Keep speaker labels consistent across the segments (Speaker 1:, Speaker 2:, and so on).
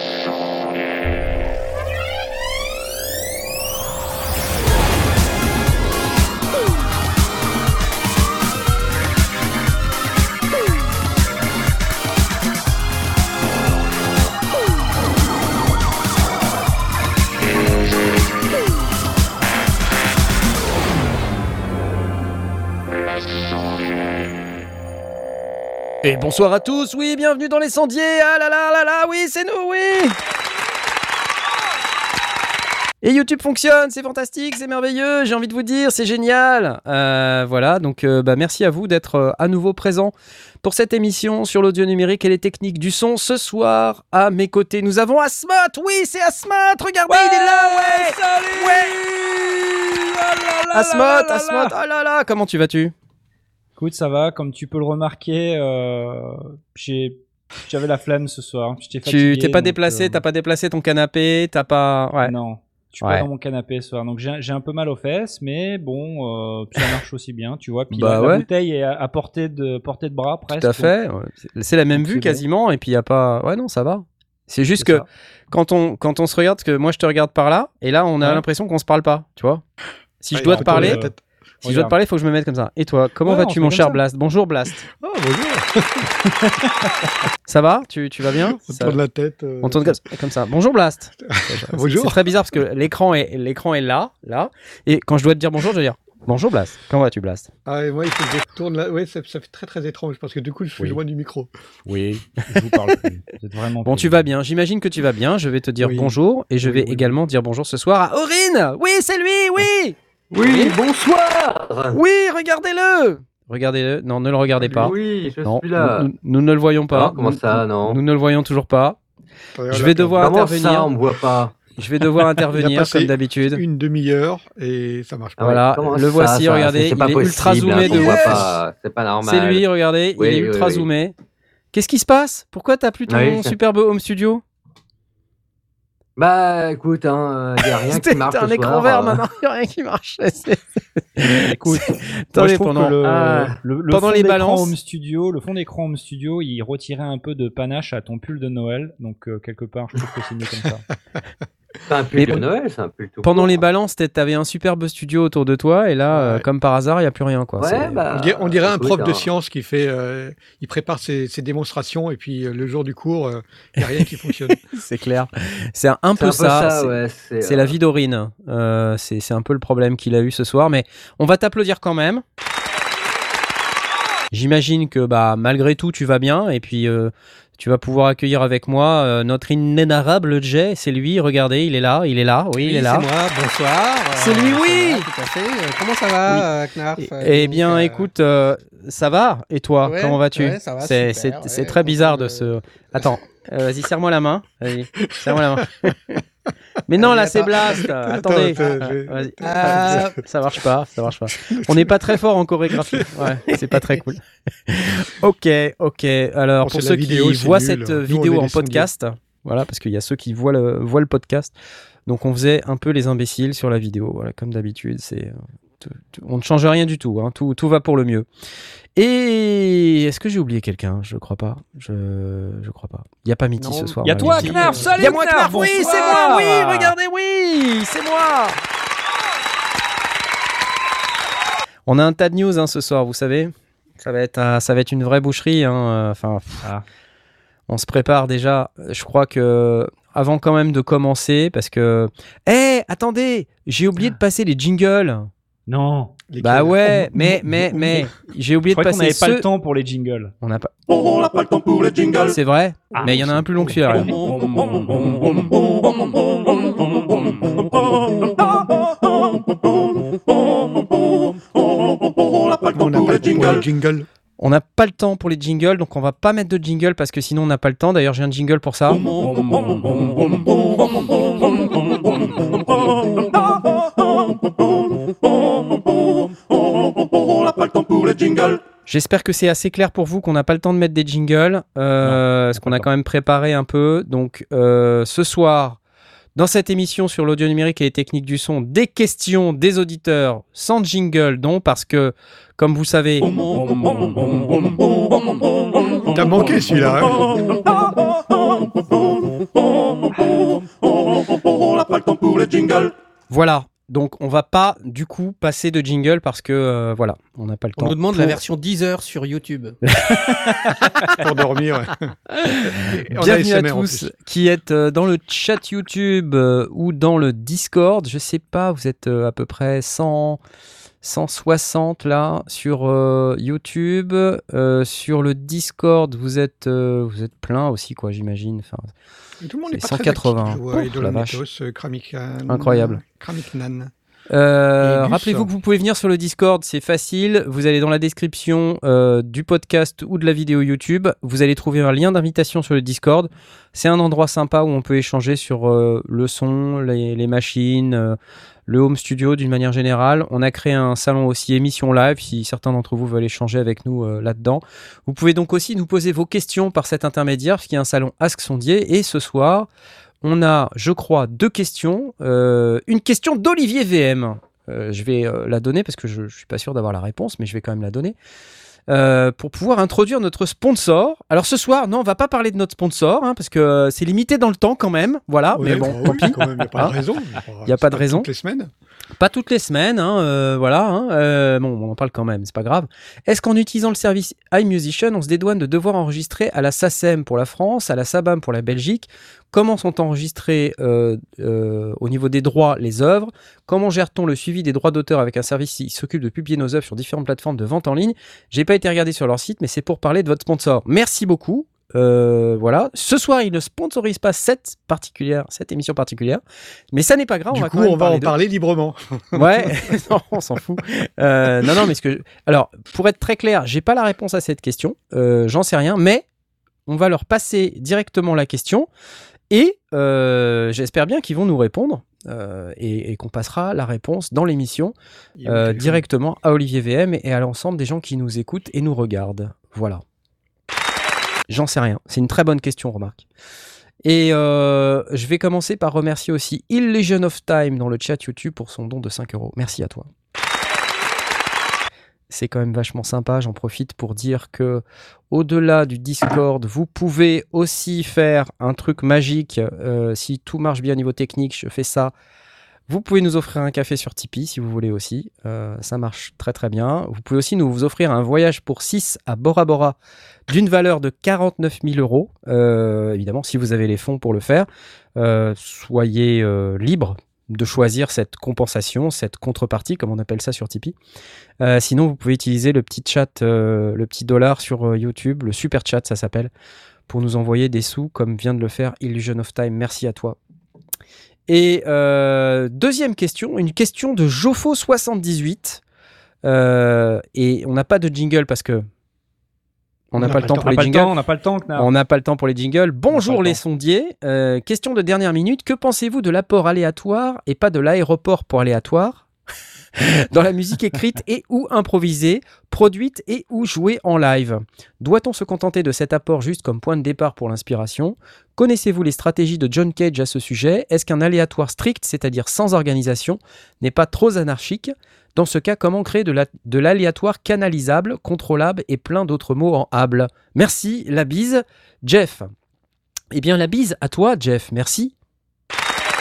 Speaker 1: Et bonsoir à tous, oui, bienvenue dans les sondiers, ah là là là là, oui, c'est nous, oui. Et YouTube fonctionne, c'est fantastique, c'est merveilleux, j'ai envie de vous dire, c'est génial. Euh, voilà, donc euh, bah, merci à vous d'être euh, à nouveau présent pour cette émission sur l'audio numérique et les techniques du son. Ce soir, à mes côtés, nous avons Asmot. Oui, c'est Asmot, regardez, il est là, ouais
Speaker 2: Salut.
Speaker 1: Ouais.
Speaker 2: Oh
Speaker 1: Asmot, Asmot, oh là là, comment tu vas-tu?
Speaker 2: Écoute, ça va, comme tu peux le remarquer, euh, j'ai j'avais la flemme ce soir. Fatigué.
Speaker 1: Tu t'es pas déplacé,
Speaker 2: euh,
Speaker 1: t'as pas déplacé ton canapé, t'as pas... Ouais.
Speaker 2: Non. Je suis
Speaker 1: Ouais.
Speaker 2: pas dans mon canapé ce soir, donc j'ai un peu mal aux fesses, mais bon, euh, ça marche aussi bien, tu vois. Puis
Speaker 1: Bah
Speaker 2: la, bouteille est à, à portée de portée de bras presque.
Speaker 1: Tout à fait. ouais. C'est- la même
Speaker 2: Donc
Speaker 1: vue quasiment, et puis il y a pas. Ouais, non, ça va. C'est juste que
Speaker 2: ça.
Speaker 1: quand on quand on se regarde, que moi je te regarde par là, et là on a
Speaker 2: Ouais.
Speaker 1: l'impression qu'on se parle pas, tu vois. Si je
Speaker 3: Ah,
Speaker 1: dois te parler. Si je dois te parler, faut que je me mette comme ça. Et toi, comment
Speaker 2: Ouais,
Speaker 1: vas-tu, mon cher
Speaker 2: ça.
Speaker 1: Blast? Bonjour Blast.
Speaker 3: Oh, bonjour.
Speaker 1: Ça va? Tu tu vas bien?
Speaker 3: On
Speaker 1: Ça-
Speaker 3: tourne la tête. euh,
Speaker 1: On tourne comme, comme ça. Bonjour Blast.
Speaker 3: Bonjour.
Speaker 1: C'est très bizarre parce que l'écran est l'écran est là, là, et quand je dois te dire bonjour, je dois dire bonjour Blast. Comment vas-tu Blast?
Speaker 3: Ah, et moi, il faut que je tourne là. Ouais, ça, ça fait très très étrange parce que du coup, je suis
Speaker 1: Oui.
Speaker 3: loin du micro.
Speaker 1: Oui.
Speaker 2: Je vous parle plus. Vous êtes vraiment
Speaker 1: Bon,
Speaker 2: plus.
Speaker 1: tu vas bien. J'imagine que tu vas bien. Je vais te dire
Speaker 3: Oui.
Speaker 1: bonjour et je
Speaker 3: Oui,
Speaker 1: vais
Speaker 3: oui,
Speaker 1: également dire bonjour ce soir à Aurine. Oui, c'est lui, oui.
Speaker 4: Oui, bonsoir
Speaker 1: Oui, regardez-le. Regardez-le. Non, ne le regardez pas.
Speaker 4: Oui, je
Speaker 1: Non,
Speaker 4: suis là.
Speaker 1: nous, nous ne le voyons pas.
Speaker 4: Ah, comment
Speaker 1: Nous-
Speaker 4: ça, non
Speaker 1: Nous ne le voyons toujours pas. Je vais devoir
Speaker 4: Comment
Speaker 1: intervenir.
Speaker 4: ça, on voit pas
Speaker 1: Je vais devoir intervenir comme d'habitude.
Speaker 3: Une demi-heure et ça marche pas.
Speaker 1: Voilà,
Speaker 4: Comment
Speaker 1: le
Speaker 4: ça,
Speaker 1: voici,
Speaker 4: ça
Speaker 1: regardez, il est ultra zoomé
Speaker 4: hein,
Speaker 1: de
Speaker 4: pas, C'est pas normal.
Speaker 1: C'est lui, regardez,
Speaker 4: Oui,
Speaker 1: il est
Speaker 4: oui,
Speaker 1: ultra
Speaker 4: oui.
Speaker 1: zoomé. Qu'est-ce qui se passe? Pourquoi t'as plus ton superbe home studio?
Speaker 4: Bah, écoute, hein, il y a rien qui
Speaker 1: C'était
Speaker 4: marche
Speaker 1: un
Speaker 4: ce
Speaker 1: écran
Speaker 4: soir,
Speaker 1: vert
Speaker 4: euh.
Speaker 1: maintenant, il n'y a rien qui marche.
Speaker 2: Écoute, moi, je trouve
Speaker 1: pendant-
Speaker 2: que le,
Speaker 4: Ah.
Speaker 2: le- le
Speaker 1: pendant
Speaker 2: fond
Speaker 1: les
Speaker 2: d'écran
Speaker 1: balances-
Speaker 2: home studio, le fond d'écran home studio, il retirait un peu de panache à ton pull de Noël, donc euh, quelque part, je trouve que c'est mieux comme ça.
Speaker 4: C'est un pull
Speaker 1: Mais
Speaker 4: de
Speaker 1: bon-
Speaker 4: Noël, c'est un pull tout
Speaker 1: Pendant
Speaker 4: court.
Speaker 1: les balances, t'avais un superbe studio autour de toi et là, euh,
Speaker 3: Ouais.
Speaker 1: comme par hasard, il n'y a plus rien. Quoi.
Speaker 4: Ouais, bah,
Speaker 3: On dirait, on dirait un
Speaker 4: écoute,
Speaker 3: prof de
Speaker 4: hein.
Speaker 3: science qui fait, euh, il prépare ses, ses démonstrations et puis euh, le jour du cours, euh, il n'y a rien qui fonctionne.
Speaker 1: C'est clair. C'est un, peu ça.
Speaker 4: ça,
Speaker 1: c'est-
Speaker 4: ouais. C'est
Speaker 1: C'est
Speaker 4: euh,
Speaker 1: la vie d'Aurine. Euh, c'est c'est un peu le problème qu'il a eu ce soir, mais on va t'applaudir quand même. J'imagine que bah malgré tout tu vas bien et puis euh, tu vas pouvoir accueillir avec moi euh, notre inénarrable Jay. C'est lui. Regardez, il est là, il est là. Oui, il est là.
Speaker 5: C'est moi, bonsoir.
Speaker 1: C'est lui,
Speaker 5: ça
Speaker 1: oui.
Speaker 5: va, Tout à fait. Euh, Comment ça va,
Speaker 1: Oui.
Speaker 5: euh, Knarf
Speaker 1: Eh-
Speaker 5: euh,
Speaker 1: Eh bien,
Speaker 5: euh,
Speaker 1: écoute, euh, ça va? Et toi,
Speaker 5: Ouais,
Speaker 1: comment vas-tu?
Speaker 5: ouais, ça va,
Speaker 1: C'est
Speaker 5: ouais,
Speaker 1: très bizarre de se. Attends, euh, vas-y, serre-moi la main. Vas-y, serre-moi la main. Mais non, là, c'est. Blast. Attendez. Ah.
Speaker 5: Ah.
Speaker 1: Ça marche pas, ça marche pas. On n'est pas très fort en chorégraphie. Ouais, c'est pas très cool. ok, ok. Alors,
Speaker 3: Bon,
Speaker 1: pour ceux qui voient cette vidéo en podcast, voilà, parce qu'il y a ceux qui voient le, voient le podcast. Donc, on faisait un peu les imbéciles sur la vidéo. Voilà, comme d'habitude, c'est. On ne change rien du tout, hein. tout, tout va pour le mieux. Et est-ce que j'ai oublié quelqu'un? Je crois pas. Je, je crois pas. Il y a pas Mitty
Speaker 5: Non.
Speaker 1: ce soir.
Speaker 2: Il y a toi. Knarf, salut
Speaker 1: Il y a moi,
Speaker 2: Knarf,
Speaker 1: Knarf, oui, c'est moi, oui, regardez, oui, c'est moi. On a un tas de news hein, ce soir, vous savez. Ça va être, euh, ça va être une vraie boucherie. hein, euh, Enfin, pff,
Speaker 2: Ah.
Speaker 1: on se prépare déjà. Je crois que avant quand même de commencer, parce que, eh, attendez, j'ai oublié de passer les jingles.
Speaker 2: Non,
Speaker 1: Bah ouais, mais mais mais j'ai oublié de passer
Speaker 2: n'avait pas le temps pour les jingles.
Speaker 1: On n'a pas.
Speaker 6: On n'a pas le temps pour les jingles.
Speaker 1: C'est vrai,
Speaker 2: Ah,
Speaker 1: mais il y en a un plus long que celui-là.
Speaker 6: On n'a pas le
Speaker 3: On
Speaker 6: temps
Speaker 3: n'a
Speaker 6: pour
Speaker 3: pas
Speaker 6: les
Speaker 3: le temps pour
Speaker 6: jingles.
Speaker 3: les jingles.
Speaker 1: On n'a pas le temps pour les jingles, donc on va pas mettre de jingle parce que sinon on n'a pas le temps. D'ailleurs, j'ai un jingle pour ça.
Speaker 6: Le.
Speaker 1: J'espère que c'est assez clair pour vous qu'on n'a pas le temps de mettre des jingles, euh, parce qu'on a quand même préparé un peu. Donc euh, ce soir, dans cette émission sur l'audio numérique et les techniques du son, des questions des auditeurs sans jingle, donc parce que, comme vous savez,
Speaker 3: T'as manqué celui-là. hein
Speaker 6: les jingles.
Speaker 1: Voilà. Donc on va pas du coup passer de jingle parce que euh, voilà, on n'a pas le
Speaker 5: On
Speaker 1: temps.
Speaker 5: nous demande la version 10 heures sur YouTube.
Speaker 3: pour dormir. ouais. On
Speaker 1: Bienvenue à tous qui êtes euh, dans le chat YouTube euh, ou dans le Discord. Je sais pas, vous êtes euh, à peu près 100, 160 là sur euh, YouTube. Euh, sur le Discord, vous êtes, euh, vous êtes plein aussi, quoi, j'imagine. Enfin,
Speaker 3: Tout le monde pas
Speaker 1: 180.
Speaker 3: très actif. Je vois
Speaker 1: Ouf,
Speaker 3: Idol
Speaker 1: la
Speaker 3: Kramikan,
Speaker 1: Incroyable.
Speaker 3: Kramiknan.
Speaker 1: Euh. Rappelez-vous que vous pouvez venir sur le Discord, c'est facile. Vous allez dans la description euh, du podcast ou de la vidéo YouTube. Vous allez trouver un lien d'invitation sur le Discord. C'est un endroit sympa où on peut échanger sur euh, le son, les, les machines, le home studio d'une manière générale. On a créé un salon aussi émission live si certains d'entre vous veulent échanger avec nous euh, là-dedans. Vous pouvez donc aussi nous poser vos questions par cet intermédiaire, puisqu'il y a un salon Ask Sondier. Et ce soir, on a, je crois, deux questions. Euh, une question d'Olivier VM. Euh, je vais la donner parce que je ne suis pas sûr d'avoir la réponse, mais je vais quand même la donner. Euh, pour pouvoir introduire notre sponsor. Alors ce soir, non, on va pas parler de notre sponsor hein, parce que euh, c'est limité dans le temps quand même. Voilà,
Speaker 3: Ouais,
Speaker 1: mais bon,
Speaker 3: bah
Speaker 1: tant pis.
Speaker 3: il n'y a pas
Speaker 1: Hein
Speaker 3: de raison.
Speaker 1: Y a pas de raison.
Speaker 3: Toutes les semaines.
Speaker 1: Pas toutes les semaines, hein, euh, voilà. hein, euh, bon, on en parle quand même, c'est pas grave. Est-ce qu'en utilisant le service iMusician, on se dédouane de devoir enregistrer à la SACEM pour la France, à la SABAM pour la Belgique? Comment sont enregistrés euh, euh, au niveau des droits les œuvres? Comment gère-t-on le suivi des droits d'auteur avec un service qui s'occupe de publier nos œuvres sur différentes plateformes de vente en ligne? J'ai pas été regardé sur leur site, mais c'est pour parler de votre sponsor. Merci beaucoup. Euh, voilà. Ce soir, il ne sponsorise pas cette particulière, cette émission particulière, mais ça n'est pas grave.
Speaker 3: du
Speaker 1: on va
Speaker 3: coup, on va
Speaker 1: parler
Speaker 3: en parler librement.
Speaker 1: Ouais, non, on s'en fout. Euh, non, non, mais ce que. je- Alors, pour être très clair, j'ai pas la réponse à cette question. Euh, J'en sais rien, mais on va leur passer directement la question et j'espère bien qu'ils vont nous répondre et, et qu'on passera la réponse dans l'émission directement à Olivier VM et à l'ensemble des gens qui nous écoutent et nous regardent. Voilà. J'en sais rien. C'est une très bonne question, remarque. Et euh, je vais commencer par remercier aussi Illusion of Time dans le chat YouTube pour son don de 5 euros. Merci à toi. C'est quand même vachement sympa. J'en profite pour dire que au-delà du Discord, vous pouvez aussi faire un truc magique. Euh, si tout marche bien au niveau technique, je fais ça. Vous pouvez nous offrir un café sur Tipeee si vous voulez aussi. Euh, ça marche très très bien. Vous pouvez aussi nous offrir un voyage pour 6 à Bora Bora d'une valeur de 49 000 euros. Euh, évidemment, si vous avez les fonds pour le faire, euh, soyez libre de choisir cette compensation, cette contrepartie, comme on appelle ça sur Tipeee. Sinon, vous pouvez utiliser le petit chat, le petit dollar sur YouTube, le super chat, ça s'appelle, pour nous envoyer des sous, comme vient de le faire Illusion of Time. Merci à toi. Et euh, deuxième question, une question de Jofo78. Euh, et on n'a pas de jingle parce que on n'a pas, le temps pour les jingles.
Speaker 2: on n'a pas le temps.
Speaker 1: On n'a pas le temps pour les jingles. Bonjour
Speaker 2: le
Speaker 1: les sondiers. Euh, question de dernière minute. Que pensez-vous de l'apport aléatoire et pas de l'aéroport pour aléatoire? dans la musique écrite et ou improvisée, produite et ou jouée en live Doit-on se contenter de cet apport juste comme point de départ pour l'inspiration? Connaissez-vous les stratégies de John Cage à ce sujet? Est-ce qu'un aléatoire strict, c'est-à-dire sans organisation, n'est pas trop anarchique? Dans ce cas, comment créer de la- de l'aléatoire canalisable, contrôlable et plein d'autres mots en able Merci, la bise, Jeff. Eh bien, la bise à toi, Jeff. Merci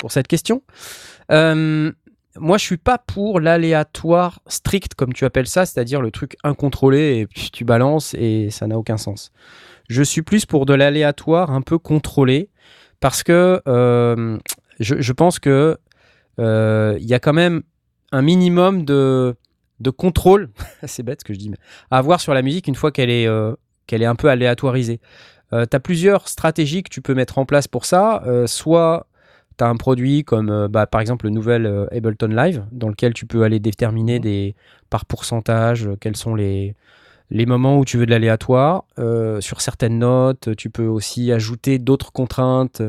Speaker 1: pour cette question. Euh, moi, je suis pas pour l'aléatoire strict, comme tu appelles ça, c'est-à-dire le truc incontrôlé et tu balances et ça n'a aucun sens. Je suis plus pour de l'aléatoire un peu contrôlé parce que euh, je, pense que euh, il y a quand même un minimum de, contrôle, c'est bête ce que je dis, à avoir sur la musique une fois qu'elle est, euh, qu'elle est un peu aléatorisée. tu as plusieurs stratégies que tu peux mettre en place pour ça. Soit tu as un produit comme euh, bah, par exemple le nouvel euh, Ableton Live, dans lequel tu peux aller déterminer des, par pourcentage euh, quels sont les, les moments où tu veux de l'aléatoire. Euh, sur certaines notes, tu peux aussi ajouter d'autres contraintes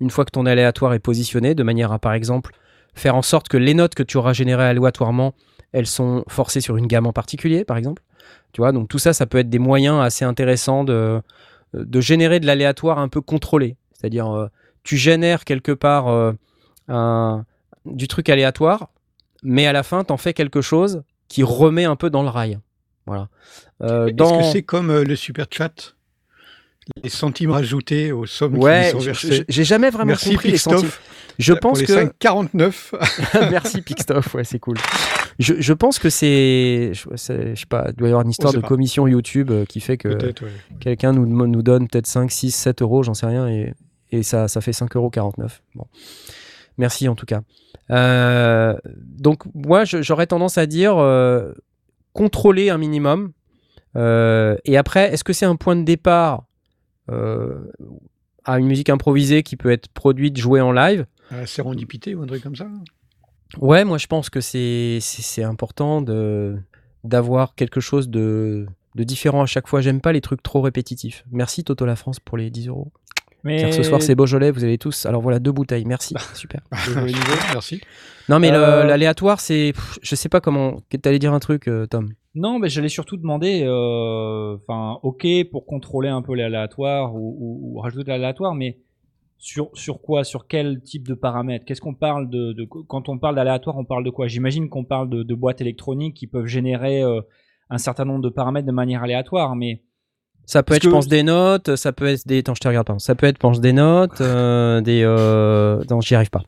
Speaker 1: une fois que ton aléatoire est positionné, de manière à par exemple faire en sorte que les notes que tu auras générées aléatoirement, elles sont forcées sur une gamme en particulier, par exemple. Tu vois, donc tout ça, ça peut être des moyens assez intéressants de, de générer de l'aléatoire un peu contrôlé. C'est-à-dire, euh, tu génères quelque part euh, un, du truc aléatoire, mais à la fin, tu en fais quelque chose qui remet un peu dans le rail. Voilà. Euh,
Speaker 3: Est-ce
Speaker 1: dans...
Speaker 3: que c'est comme euh, le super chat? Les centimes rajoutés aux sommes
Speaker 1: Ouais,
Speaker 3: qui sont versées.
Speaker 1: j'ai jamais vraiment
Speaker 3: Merci
Speaker 1: compris les
Speaker 3: Pixtoff,
Speaker 1: centimes. Je
Speaker 3: pour
Speaker 1: pense
Speaker 3: les
Speaker 1: que
Speaker 3: 5,49.
Speaker 1: Merci Pixtoff, ouais, c'est cool. Je, je pense que c'est, je, je sais pas, il doit y avoir une histoire de
Speaker 3: pas.
Speaker 1: commission YouTube qui fait que
Speaker 3: ouais.
Speaker 1: quelqu'un nous, nous donne peut-être 5, 6, 7 euros, j'en sais rien, et, et ça, ça fait 5,49 euros. Bon. Merci en tout cas. Euh, donc moi, j'aurais tendance à dire euh, contrôler un minimum. Euh, et après, est-ce que c'est un point de départ à une musique improvisée qui peut être produite, jouée en live?
Speaker 3: Sérendipité ou un truc comme ça?
Speaker 1: Ouais, moi je pense que c'est important d'avoir quelque chose de de différent à chaque fois. J'aime pas les trucs trop répétitifs. Merci Toto la France pour les 10 euros.
Speaker 2: Mais
Speaker 1: Car ce soir c'est Beaujolais, vous avez tous. Alors voilà deux bouteilles. Merci, super.
Speaker 3: Joli niveau, merci.
Speaker 1: Non mais
Speaker 2: Euh,
Speaker 1: l'aléatoire c'est, je sais pas comment. T'allais dire un truc, euh, Tom.
Speaker 2: Non, mais j'allais surtout demander, euh, enfin, ok, pour contrôler un peu l'aléatoire ou, ou- ou rajouter de l'aléatoire, mais sur, sur quoi? Sur quel type de paramètres? Qu'est-ce qu'on parle de, de- Quand on parle d'aléatoire, on parle de quoi? J'imagine qu'on parle de, de boîtes électroniques qui peuvent générer euh, un certain nombre de paramètres de manière aléatoire, mais
Speaker 1: Ça peut
Speaker 2: Parce
Speaker 1: être, je pense, des notes. Ça peut être des. Attends, je te regarde. Pardon. Ça peut être, je pense, des notes, euh, des. Euh... Non, j'y arrive pas.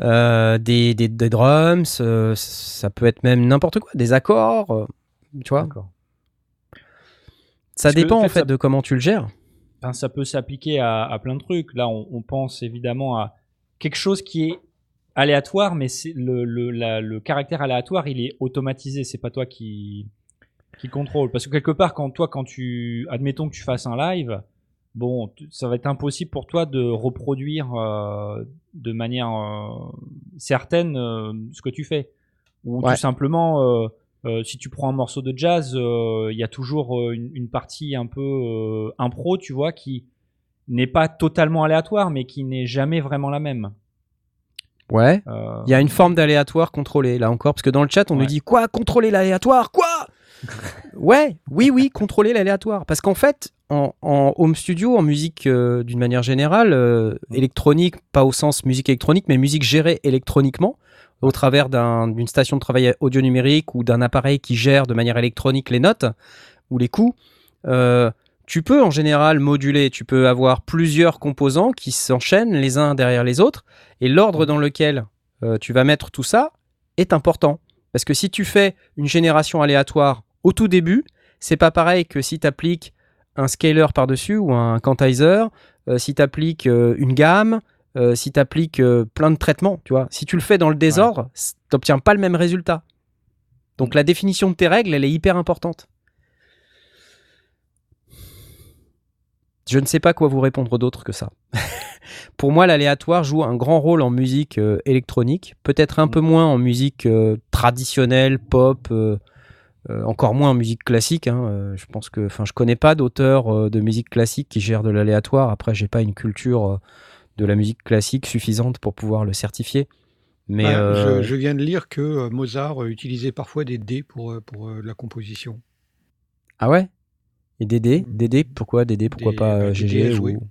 Speaker 1: Euh, des, des, des drums. euh, ça peut être même n'importe quoi. Des accords. tu vois. Ça
Speaker 2: Parce
Speaker 1: dépend
Speaker 2: en
Speaker 1: en
Speaker 2: fait,
Speaker 1: fait
Speaker 2: ça-
Speaker 1: de comment tu le gères.
Speaker 2: Ça peut s'appliquer à, à plein de trucs. Là, on, on pense évidemment à quelque chose qui est aléatoire, mais c'est le, le, la- le caractère aléatoire, il est automatisé. C'est pas toi qui, qui contrôle. Parce que quelque part, quand toi, quand tu, admettons que tu fasses un live, bon, ça va être impossible pour toi de reproduire euh, de manière euh, certaine euh, ce que tu fais. Ou
Speaker 1: Ouais.
Speaker 2: tout simplement, euh, euh, si tu prends un morceau de jazz, euh, il y a toujours une, une partie un peu euh, impro, tu vois, qui n'est pas totalement aléatoire, mais qui n'est jamais vraiment la même.
Speaker 1: Ouais.
Speaker 2: Euh,
Speaker 1: Il y a une forme d'aléatoire contrôlé, là encore, parce que dans le chat, on nous dit quoi? Contrôler l'aléatoire? Quoi? Ouais, oui, oui, contrôler l'aléatoire. Parce qu'en fait, en, en home studio, en musique euh, d'une manière générale, euh, électronique, pas au sens musique électronique, mais musique gérée électroniquement, au travers d'un- d'une station de travail audio numérique ou d'un appareil qui gère de manière électronique les notes ou les coups, euh, tu peux en général moduler, tu peux avoir plusieurs composants qui s'enchaînent les uns derrière les autres, et l'ordre dans lequel tu vas mettre tout ça est important. Parce que si tu fais une génération aléatoire au tout début, c'est pas pareil que si tu appliques un scaler par-dessus ou un quantizer, euh, si tu appliques une gamme, euh, si tu appliques plein de traitements, tu vois. Si tu le fais dans le désordre, tu n'obtiens pas le même résultat. Donc la définition de tes règles, elle est hyper importante. Je ne sais pas quoi vous répondre d'autre que ça. Pour moi, l'aléatoire joue un grand rôle en musique euh, électronique, peut-être un peu moins en musique euh, traditionnelle, pop, euh, encore moins en musique classique. hein. Euh, je pense que, enfin, je connais pas d'auteur euh, de musique classique qui gère de l'aléatoire. Après, j'ai pas une culture euh, de la musique classique suffisante pour pouvoir le certifier. Mais
Speaker 3: Bah,
Speaker 1: euh,
Speaker 3: je, je viens de lire que Mozart utilisait parfois des dés pour, pour euh, la composition.
Speaker 1: ah ouais? Et pourquoi Dédé, pourquoi
Speaker 3: Des-
Speaker 1: pas
Speaker 3: bah,
Speaker 1: euh,
Speaker 3: des dés
Speaker 1: GG
Speaker 3: à jouer.
Speaker 1: ou...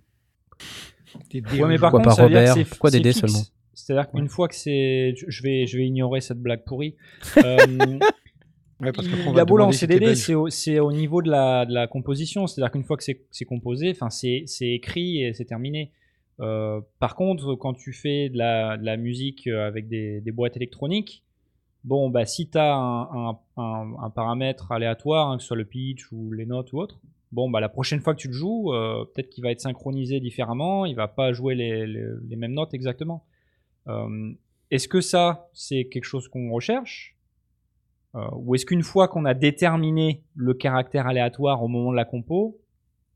Speaker 3: Des dés
Speaker 2: Ouais, mais par
Speaker 1: Pourquoi
Speaker 2: contre,
Speaker 1: pas Robert? Pourquoi Dédé
Speaker 2: fixe.
Speaker 1: seulement?
Speaker 2: C'est-à-dire qu'une
Speaker 1: Ouais.
Speaker 2: fois que c'est, je vais, je vais ignorer cette blague pourrie.
Speaker 3: Ouais, parce
Speaker 2: il a beau dés,
Speaker 3: belge.
Speaker 2: c'est au, niveau de la, de la composition. C'est-à-dire qu'une fois que c'est composé, enfin c'est écrit et c'est terminé. Euh, par contre, quand tu fais de la, de la musique euh, avec des, des boîtes électroniques, bon, bah si tu as un, un, un, un paramètre aléatoire, hein, que ce soit le pitch ou les notes ou autre, bon, bah la prochaine fois que tu le joues, euh, peut-être qu'il va être synchronisé différemment, il va pas jouer les, les, les mêmes notes exactement. Euh, est-ce que ça, c'est quelque chose qu'on recherche? Ou est-ce qu'une fois qu'on a déterminé le caractère aléatoire au moment de la compo,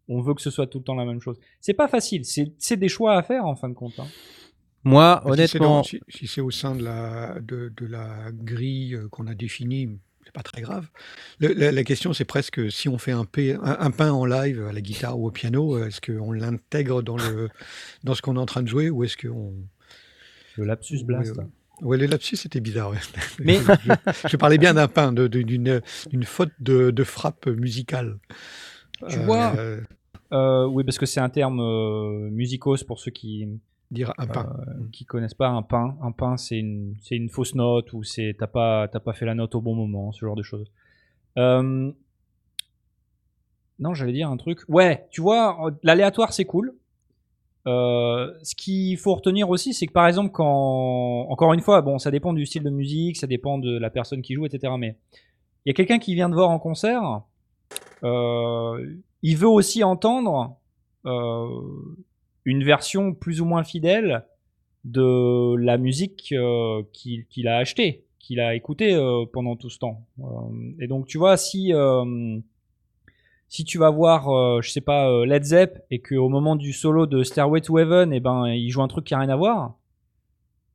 Speaker 2: on veut que ce soit tout le temps la même chose? C'est pas facile, c'est des choix à faire en fin de compte. hein.
Speaker 1: Moi,
Speaker 3: Bah, si c'est dans-
Speaker 1: honnêtement,
Speaker 3: Si, si c'est au sein de la, de, de la grille euh, qu'on a définie, c'est pas très grave. Le- la, la question, c'est presque si on fait un, P- un, un pain en live à la guitare ou au piano, euh, est-ce qu'on l'intègre dans, le, dans ce qu'on est en train de jouer ou est-ce qu'on.
Speaker 2: Le lapsus blast.
Speaker 3: Ouais, Ouais, le lapsus, c'était bizarre. ouais.
Speaker 2: Mais-
Speaker 3: je, je parlais bien d'un pain, d'une faute de, de frappe musicale.
Speaker 2: Tu
Speaker 3: Euh,
Speaker 2: vois, Euh, oui, parce que c'est un terme euh, musicos pour ceux qui
Speaker 3: dire un pain.
Speaker 2: qui connaissent pas un pain. Un pain, c'est une, fausse note ou c'est t'as pas, pas fait la note au bon moment, ce genre de choses. Euh, non, j'allais dire un truc. Ouais, tu vois, euh, l'aléatoire c'est cool. Euh, ce qu'il faut retenir aussi, c'est que par exemple, quand encore une fois, bon, ça dépend du style de musique, ça dépend de la personne qui joue, etc. Mais il y a quelqu'un qui vient de voir en concert, euh, il veut aussi entendre euh, une version plus ou moins fidèle de la musique euh, qu'il a achetée, qu'il a écoutée euh, pendant tout ce temps. Et donc, tu vois, si si tu vas voir, euh, je sais pas, euh, Led Zepp et qu'au moment du solo de Stairway to Heaven, et ben, il joue un truc qui a rien à voir,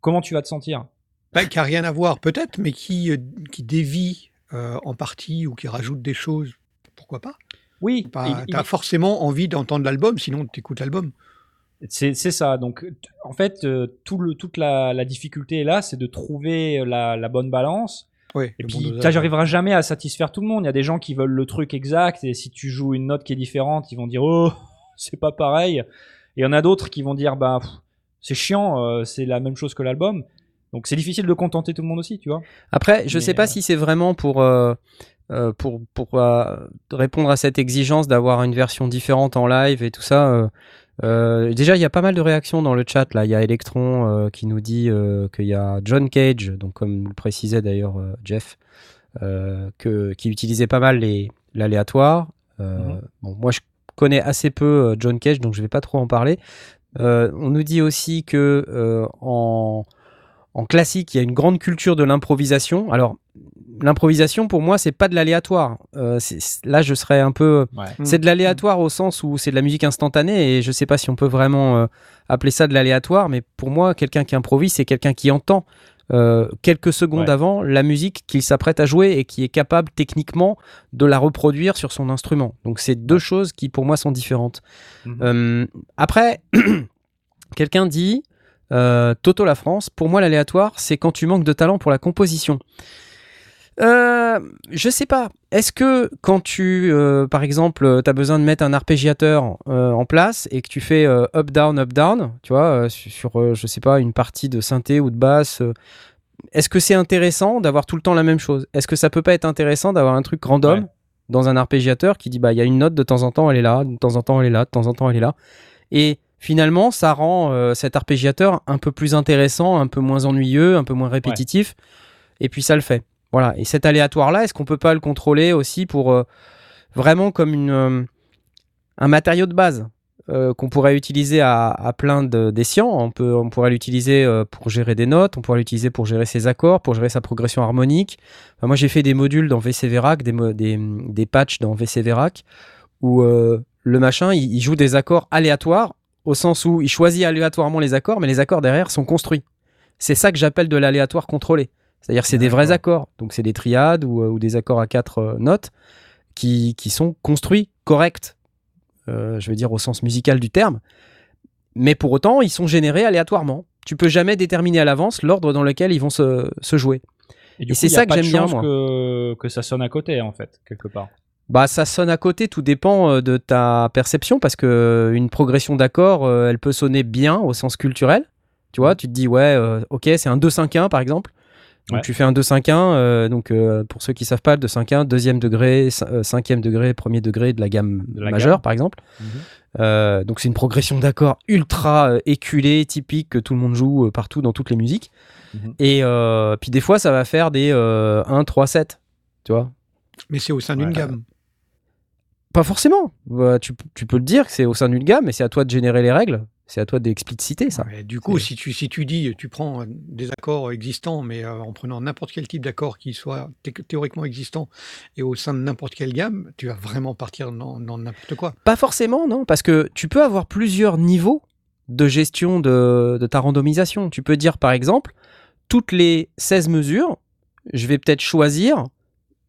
Speaker 2: comment tu vas te sentir?
Speaker 3: Bah, qui a rien à voir, peut-être, mais qui, euh, qui dévie euh, en partie ou qui rajoute des choses, pourquoi pas?
Speaker 2: Oui,
Speaker 3: Pas-
Speaker 2: il- il-
Speaker 3: T'as forcément envie d'entendre l'album, sinon tu écoutes l'album.
Speaker 2: C'est ça. Donc, en fait, euh, tout le, toute la, la difficulté est là, c'est de trouver la, la bonne balance.
Speaker 3: Oui,
Speaker 2: Et
Speaker 3: bon
Speaker 2: puis,
Speaker 3: dosage.
Speaker 2: ça j'arriveras jamais à satisfaire tout le monde. Il y a des gens qui veulent le truc exact, et si tu joues une note qui est différente, ils vont dire oh, c'est pas pareil. Et il y en a d'autres qui vont dire bah c'est chiant, euh, c'est la même chose que l'album. Donc c'est difficile de contenter tout le monde aussi, tu vois.
Speaker 1: Après, je
Speaker 2: Mais,
Speaker 1: sais pas
Speaker 2: euh,
Speaker 1: si c'est vraiment pour, euh, euh, pour, pour euh, répondre à cette exigence d'avoir une version différente en live et tout ça. Euh, déjà, il y a pas mal de réactions dans le chat. Là, il y a Electron euh, qui nous dit euh, qu'il y a John Cage, donc comme le précisait d'ailleurs Jeff, que, qui utilisait pas mal l'aléatoire.
Speaker 2: Mhm.
Speaker 1: Bon, moi, je connais assez peu John Cage, donc je vais pas trop en parler. On nous dit aussi que en en classique, il y a une grande culture de l'improvisation. Alors, l'improvisation, pour moi, c'est pas de l'aléatoire. Euh, là, je serais un peu.
Speaker 2: Ouais.
Speaker 3: Mm.
Speaker 1: C'est de l'aléatoire au sens où c'est de la musique instantanée et je sais pas si on peut vraiment euh, appeler ça de l'aléatoire, mais pour moi, quelqu'un qui improvise, c'est quelqu'un qui entend euh, quelques secondes
Speaker 2: Ouais.
Speaker 1: avant la musique qu'il s'apprête à jouer et qui est capable techniquement de la reproduire sur son instrument. Donc, c'est deux choses qui, pour moi, sont différentes. Euh, après, quelqu'un dit euh, Toto la France, pour moi l'aléatoire, c'est quand tu manques de talent pour la composition. Euh, je sais pas. Est-ce que quand tu, euh, par exemple, tu as besoin de mettre un arpégiateur euh, en place et que tu fais up down up down, tu vois, sur, je sais pas, une partie de synthé ou de basse, est-ce que c'est intéressant d'avoir tout le temps la même chose? Est-ce que ça peut pas être intéressant d'avoir un truc random
Speaker 2: Ouais.
Speaker 1: dans un arpégiateur qui dit bah il y a une note de temps en temps elle est là, de temps en temps elle est là, de temps en temps elle est là, et finalement ça rend euh, cet arpégiateur un peu plus intéressant, un peu moins ennuyeux, un peu moins répétitif, et puis ça le fait. Voilà. Et cet aléatoire là, est-ce qu'on peut pas le contrôler aussi pour euh, vraiment comme euh, un matériau de base qu'on pourrait utiliser à, plein de- d'escients. On, peut, on pourrait l'utiliser pour gérer des notes, on pourrait l'utiliser pour gérer ses accords, pour gérer sa progression harmonique. Moi, j'ai fait des modules dans VC Verac, des, des, des patchs dans VC Verac, où le machin, il joue des accords aléatoires, au sens où il choisit aléatoirement les accords, mais les accords derrière sont construits. C'est ça que j'appelle de l'aléatoire contrôlé. C'est-à-dire c'est des vrais accords. Donc c'est des triades ou, euh, ou des accords à quatre euh, notes qui, qui sont construits corrects, euh, je veux dire au sens musical du terme. Mais pour autant, ils sont générés aléatoirement. Tu peux jamais déterminer à l'avance l'ordre dans lequel ils vont se, se jouer.
Speaker 2: Et,
Speaker 1: c'est ça que j'aime bien, moi.
Speaker 2: Que, que ça sonne à côté, en fait, quelque part.
Speaker 1: Bah, ça sonne à côté, tout dépend euh, de ta perception, parce que euh, une progression d'accords, euh, elle peut sonner bien au sens culturel. Tu vois, tu te dis, ouais, euh, ok, c'est un 2-5-1 par exemple. Donc
Speaker 2: Ouais.
Speaker 1: tu fais un 2-5-1, euh, donc euh, pour ceux qui savent pas, le 2-5-1, deuxième degré, cin- cinquième degré, premier degré de la gamme
Speaker 2: De la
Speaker 1: majeure
Speaker 2: gamme.
Speaker 1: par exemple.
Speaker 2: Mhm.
Speaker 1: Euh, donc c'est une progression d'accords ultra euh, éculée, typique que tout le monde joue euh, partout dans toutes les musiques.
Speaker 2: Mhm.
Speaker 1: Et euh, puis des fois ça va faire des euh, 1, 3, 7, tu vois.
Speaker 3: Mais c'est au sein d'une
Speaker 2: Ouais.
Speaker 3: gamme.
Speaker 1: Pas forcément. Bah, tu, tu peux le dire que c'est au sein d'une gamme, mais c'est à toi de générer les règles. C'est à toi d'expliciter ça.
Speaker 3: Du coup, si tu, si tu dis, tu prends euh, des accords existants, mais euh, en prenant n'importe quel type d'accord qui soit thé- théoriquement existant et au sein de n'importe quelle gamme, tu vas vraiment partir dans n'importe quoi.
Speaker 1: Pas forcément, non, parce que tu peux avoir plusieurs niveaux de gestion de, de ta randomisation. Tu peux dire, par exemple, toutes les 16 mesures, je vais peut-être choisir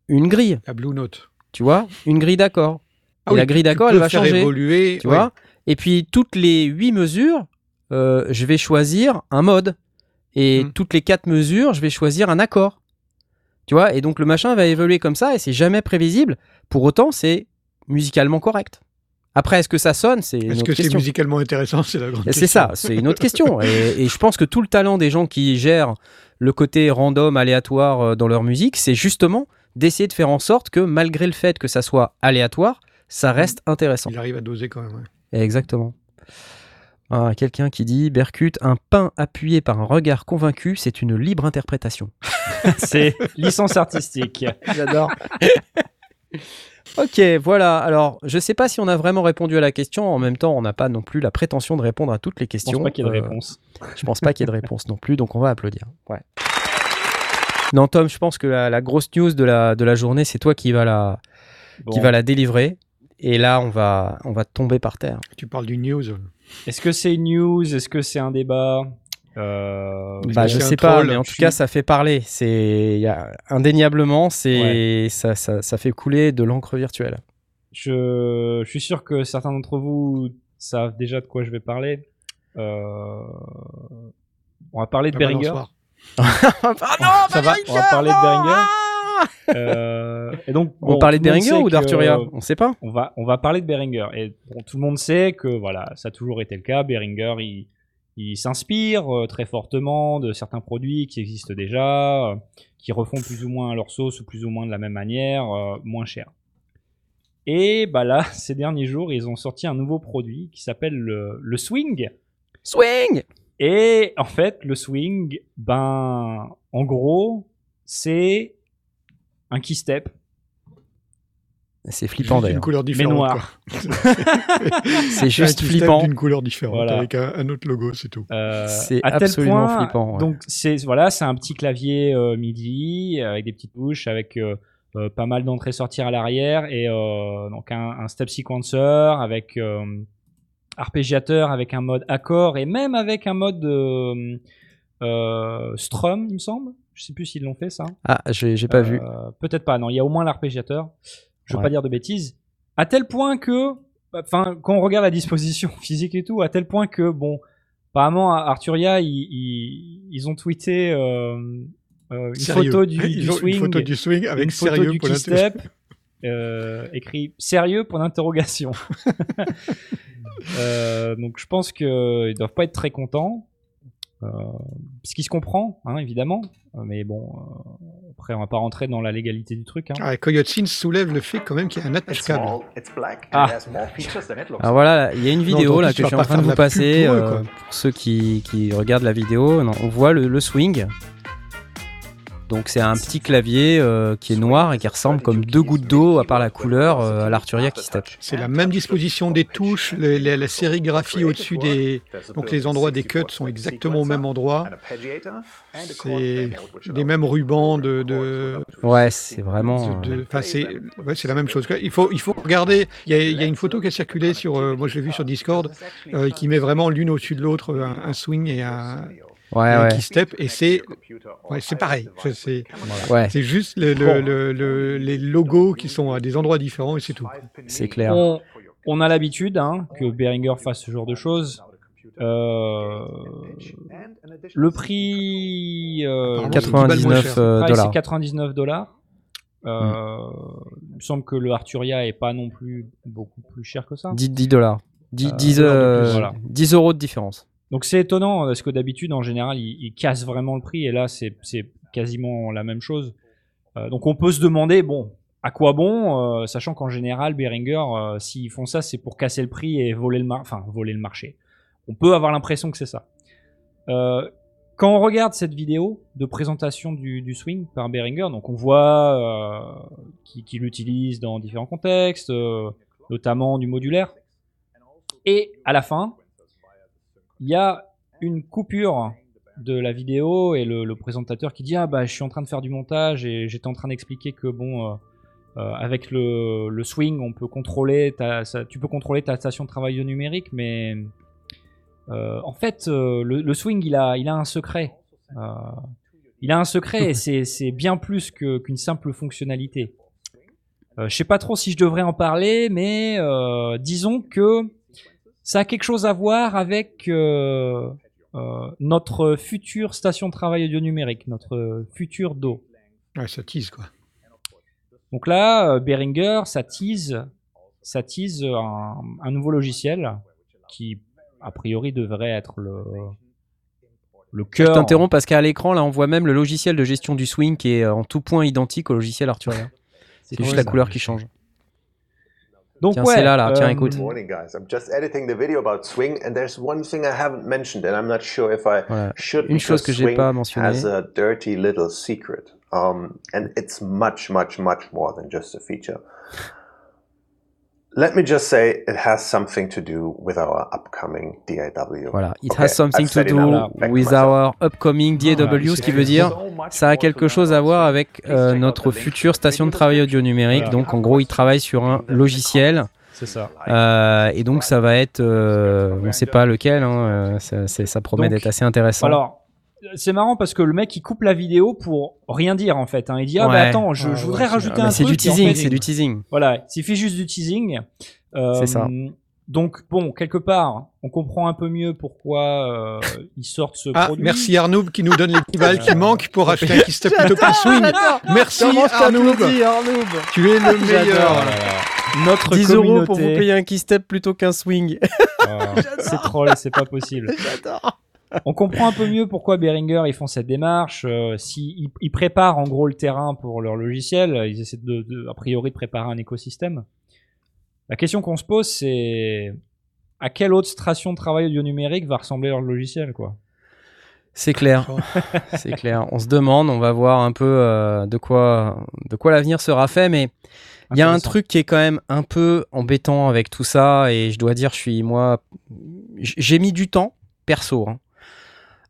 Speaker 1: une grille,
Speaker 3: La Blue Note.
Speaker 1: tu vois, une grille d'accords.
Speaker 3: Ah oui,
Speaker 1: la grille d'accord, elle va changer,
Speaker 3: évoluer.
Speaker 1: tu
Speaker 3: ouais.
Speaker 1: vois. Et puis, toutes les 8 mesures, euh, je vais choisir un mode. Et
Speaker 3: Mm.
Speaker 1: toutes les 4 mesures, je vais choisir un accord. Tu vois, et donc le machin va évoluer comme ça, et c'est jamais prévisible. Pour autant, c'est musicalement correct. Après, est-ce que ça sonne C'est
Speaker 3: Est-ce que c'est
Speaker 1: question.
Speaker 3: musicalement intéressant C'est la grande
Speaker 1: Et C'est
Speaker 3: question.
Speaker 1: ça, c'est une autre question. Et, et je pense que tout le talent des gens qui gèrent le côté random, aléatoire euh, dans leur musique, c'est justement d'essayer de faire en sorte que malgré le fait que ça soit aléatoire, ça reste intéressant.
Speaker 3: Il arrive à doser quand même. ouais.
Speaker 1: Exactement. Ah, Quelqu'un qui dit Berkut, un pain appuyé par un regard convaincu, c'est une libre interprétation.
Speaker 2: C'est licence artistique.
Speaker 1: J'adore. ok, voilà. Alors, je sais pas si on a vraiment répondu à la question. En même temps, on n'a pas non plus la prétention de répondre à toutes les
Speaker 2: Je
Speaker 1: questions.
Speaker 2: pense pas qu'il y ait de
Speaker 1: Euh,
Speaker 2: réponse.
Speaker 1: Je pense pas qu'il y ait de réponse non plus, donc on va applaudir. Ouais. Non, Tom, je pense que la, la grosse news de la, de la journée, c'est toi qui va la, qui va la délivrer. Et là, on va, on va tomber par terre.
Speaker 3: Tu parles du news.
Speaker 2: Est-ce que c'est une news? Est-ce que c'est un débat? Euh.
Speaker 1: Bah, je sais pas,
Speaker 3: troll?
Speaker 1: mais en tout
Speaker 3: suis-
Speaker 1: cas, ça fait parler. C'est il y a- indéniablement, c'est ça, ça, ça fait couler de l'encre virtuelle.
Speaker 2: je, je suis sûr que certains d'entre vous savent déjà de quoi je vais parler. Euh, on va parler de
Speaker 3: La
Speaker 2: Behringer.
Speaker 3: balançoire.
Speaker 1: ah
Speaker 2: Ça va, on va parler de Behringer. Euh, et donc,
Speaker 1: On
Speaker 2: bon,
Speaker 1: de
Speaker 2: le monde
Speaker 1: Behringer
Speaker 2: sait
Speaker 1: ou d'Arturia On sait pas.
Speaker 2: on va, on va parler de Behringer. Et bon, tout le monde sait que voilà, ça a toujours été le cas. Behringer, il, il s'inspire euh, très fortement de certains produits qui existent déjà, euh, qui refont plus ou moins leur sauce ou plus ou moins de la même manière, euh, moins cher. Et bah là, ces derniers jours, ils ont sorti un nouveau produit qui s'appelle le, le Swing.
Speaker 1: Swing
Speaker 2: Et en fait, le Swing, ben, en gros, c'est un keystep
Speaker 1: C'est flippant
Speaker 3: Juste une
Speaker 1: d'ailleurs.
Speaker 3: couleur différente.
Speaker 2: noir.
Speaker 3: quoi.
Speaker 1: C'est juste
Speaker 3: Un key step
Speaker 1: flippant.
Speaker 3: d'une couleur différente
Speaker 2: Voilà.
Speaker 3: avec un, un autre logo, c'est tout.
Speaker 2: Euh,
Speaker 1: C'est absolument
Speaker 2: point,
Speaker 1: flippant, ouais.
Speaker 2: Donc c'est voilà, c'est un petit clavier euh, MIDI euh, avec des petites touches, avec euh, euh, pas mal d'entrées-sortir à l'arrière et euh, donc un, un step sequencer avec euh, arpégiateur, avec un mode accord et même avec un mode euh, euh, strum, il me semble. Je sais plus s'ils l'ont fait ça.
Speaker 1: Ah, j'ai j'ai pas vu.
Speaker 2: Euh, Peut-être pas. Non, il y a au moins l'arpégiateur. Je veux
Speaker 1: Ouais.
Speaker 2: pas dire de bêtises. À tel point que, enfin, quand on regarde la disposition physique et tout, à tel point que, bon, apparemment, à Arturia, ils, ils, ils ont tweeté euh, euh, une
Speaker 3: Sérieux.
Speaker 2: photo du,
Speaker 3: Ils
Speaker 2: du
Speaker 3: ont
Speaker 2: swing,
Speaker 3: Une photo du swing avec
Speaker 2: une photo
Speaker 3: sérieux
Speaker 2: du
Speaker 3: pour
Speaker 2: keystep, euh, écrit sérieux point d'interrogation. Euh, donc je pense qu'ils doivent pas être très contents. Euh, ce qui se comprend, hein, évidemment. Euh, Mais bon, euh, après, on va pas rentrer dans la légalité du truc. Hein.
Speaker 3: Ah, Coyote Sin soulève le fait quand même qu'il y a un attache câble.
Speaker 2: Ah.
Speaker 1: Ah voilà, il y a une vidéo là que je suis en train de vous passer
Speaker 3: pour eux,
Speaker 1: euh,
Speaker 3: quoi.
Speaker 1: pour ceux qui, qui regardent la vidéo. Non, on voit le, le swing. Donc c'est un petit clavier euh, qui est noir et qui ressemble comme deux gouttes d'eau à part la couleur euh, à l'Arturia qui se tape.
Speaker 3: C'est la même disposition des touches, les- les- la sérigraphie au-dessus des. Donc les endroits des cuts sont exactement au même endroit. C'est des mêmes rubans de. de-
Speaker 1: Ouais, c'est vraiment. euh,
Speaker 3: Enfin, c'est ouais, la même chose. Il faut, il faut regarder. Il y, a, il y a une photo qui a circulé sur. euh, moi, je l'ai vu sur Discord, qui met vraiment l'une au-dessus de l'autre un, un swing et un,
Speaker 1: Ouais,
Speaker 3: un
Speaker 1: ouais,
Speaker 3: key step. Et c'est ouais, c'est pareil. C'est- C'est
Speaker 1: ouais,
Speaker 3: c'est juste le- le- le- le- les logos qui sont à des endroits différents et c'est tout.
Speaker 1: c'est clair.
Speaker 2: On, on a l'habitude hein, que Behringer fasse ce genre de choses. Euh, le prix euh,
Speaker 3: Apparemment,
Speaker 2: le-
Speaker 1: 99
Speaker 3: cher.
Speaker 1: euh,
Speaker 2: Ah,
Speaker 1: dollars.
Speaker 2: c'est 99 dollars. Euh, Il me semble que le Arturia est pas non plus beaucoup plus cher que ça.
Speaker 1: 10, 10 dollars. 10,
Speaker 2: Euh,
Speaker 1: 10,
Speaker 2: dollars de
Speaker 1: euh,
Speaker 2: plus, voilà.
Speaker 1: 10 euros de différence.
Speaker 2: Donc c'est étonnant parce que d'habitude en général ils, cassent vraiment le prix et là c'est quasiment la même chose. Euh, donc on peut se demander bon à quoi bon euh, sachant qu'en général Behringer euh, s'ils font ça c'est pour casser le prix et voler le enfin voler le marché. On peut avoir l'impression que c'est ça. Quand on regarde cette vidéo de présentation du, swing par Behringer, donc on voit qu'il l'utilise dans différents contextes, notamment du modulaire. Et à la fin, il y a une coupure de la vidéo et le, présentateur qui dit ah bah je suis en train de faire du montage et j'étais en train d'expliquer que bon euh, euh, avec le, le swing on peut contrôler ta, tu peux contrôler ta station de travail numérique mais euh, en fait le, swing il a il a un secret. Il a un secret et c'est bien plus qu'une simple fonctionnalité. Je sais pas trop si je devrais en parler mais disons que ça a quelque chose à voir avec euh, euh, notre future station de travail audio numérique, notre futur DO.
Speaker 3: Ouais, ça tease quoi.
Speaker 2: Donc là, euh, Behringer, ça tease, ça tease un, un nouveau logiciel qui, a priori, devrait être le, le
Speaker 1: Je
Speaker 2: cœur.
Speaker 1: t'interromps parce qu'à l'écran, là, on voit même le logiciel de gestion du swing qui est en tout point identique au logiciel Arturia. C'est juste la
Speaker 2: ça.
Speaker 1: couleur qui change.
Speaker 2: Donc
Speaker 1: Tiens,
Speaker 2: ouais,
Speaker 1: c'est là, là. Tiens,
Speaker 2: euh,
Speaker 1: écoute.
Speaker 7: Good morning, guys. I'm just editing the video about swing, and there's one thing I haven't mentioned, and I'm not sure if I
Speaker 1: Voilà.
Speaker 7: should.
Speaker 1: Une chose que j'ai pas mentionnée.
Speaker 7: has a dirty little secret, um, and it's much, much, much more than just a feature. Let me just say it has something to do with our upcoming DAW.
Speaker 1: Voilà, it
Speaker 7: Okay,
Speaker 1: has something to do
Speaker 7: to
Speaker 1: with our upcoming DAW,
Speaker 2: Voilà,
Speaker 1: ce qui veut dire ça a quelque chose à voir avec euh, notre future station de travail audio numérique.
Speaker 2: Voilà.
Speaker 1: Donc en gros, il travaille sur un logiciel
Speaker 2: C'est ça.
Speaker 1: euh, et donc ça va être, euh, on ne sait pas lequel, hein, euh, ça, ça promet d'être assez intéressant.
Speaker 2: Alors, c'est marrant parce que le mec il coupe la vidéo pour rien dire en fait. hein. Il dit ah bah attends, je,
Speaker 3: Ouais,
Speaker 2: je
Speaker 3: ouais,
Speaker 2: voudrais rajouter
Speaker 1: Ah,
Speaker 2: un
Speaker 1: mais c'est
Speaker 2: truc.
Speaker 1: du
Speaker 2: en
Speaker 1: teasing,
Speaker 2: fait,
Speaker 1: c'est du teasing.
Speaker 2: Voilà, il suffit juste du teasing. Euh,
Speaker 1: C'est ça.
Speaker 2: Donc bon, quelque part, on comprend un peu mieux pourquoi euh, ils sortent ce
Speaker 3: Ah,
Speaker 2: produit.
Speaker 3: merci Arnoub qui nous donne les 10 balles qui manquent pour acheter un keystep plutôt qu'un swing. Merci Arnoub, tu es le
Speaker 2: J'adore.
Speaker 3: meilleur.
Speaker 2: Notre
Speaker 1: 10 euros pour vous payer un keystep plutôt qu'un swing.
Speaker 2: Ah, c'est troll, c'est pas possible. On comprend un peu mieux pourquoi Behringer ils font cette démarche. Euh, si ils, ils préparent en gros le terrain pour leur logiciel, ils essaient de, de- a priori de préparer un écosystème. La question qu'on se pose, c'est à quelle autre station de travail audio numérique va ressembler leur logiciel, quoi?
Speaker 1: C'est clair, c'est clair. On se demande, on va voir un peu euh, de quoi, de quoi l'avenir sera fait, mais il y a un truc qui est quand même un peu embêtant avec tout ça, et je dois dire, je suis moi, j'ai mis du temps perso hein,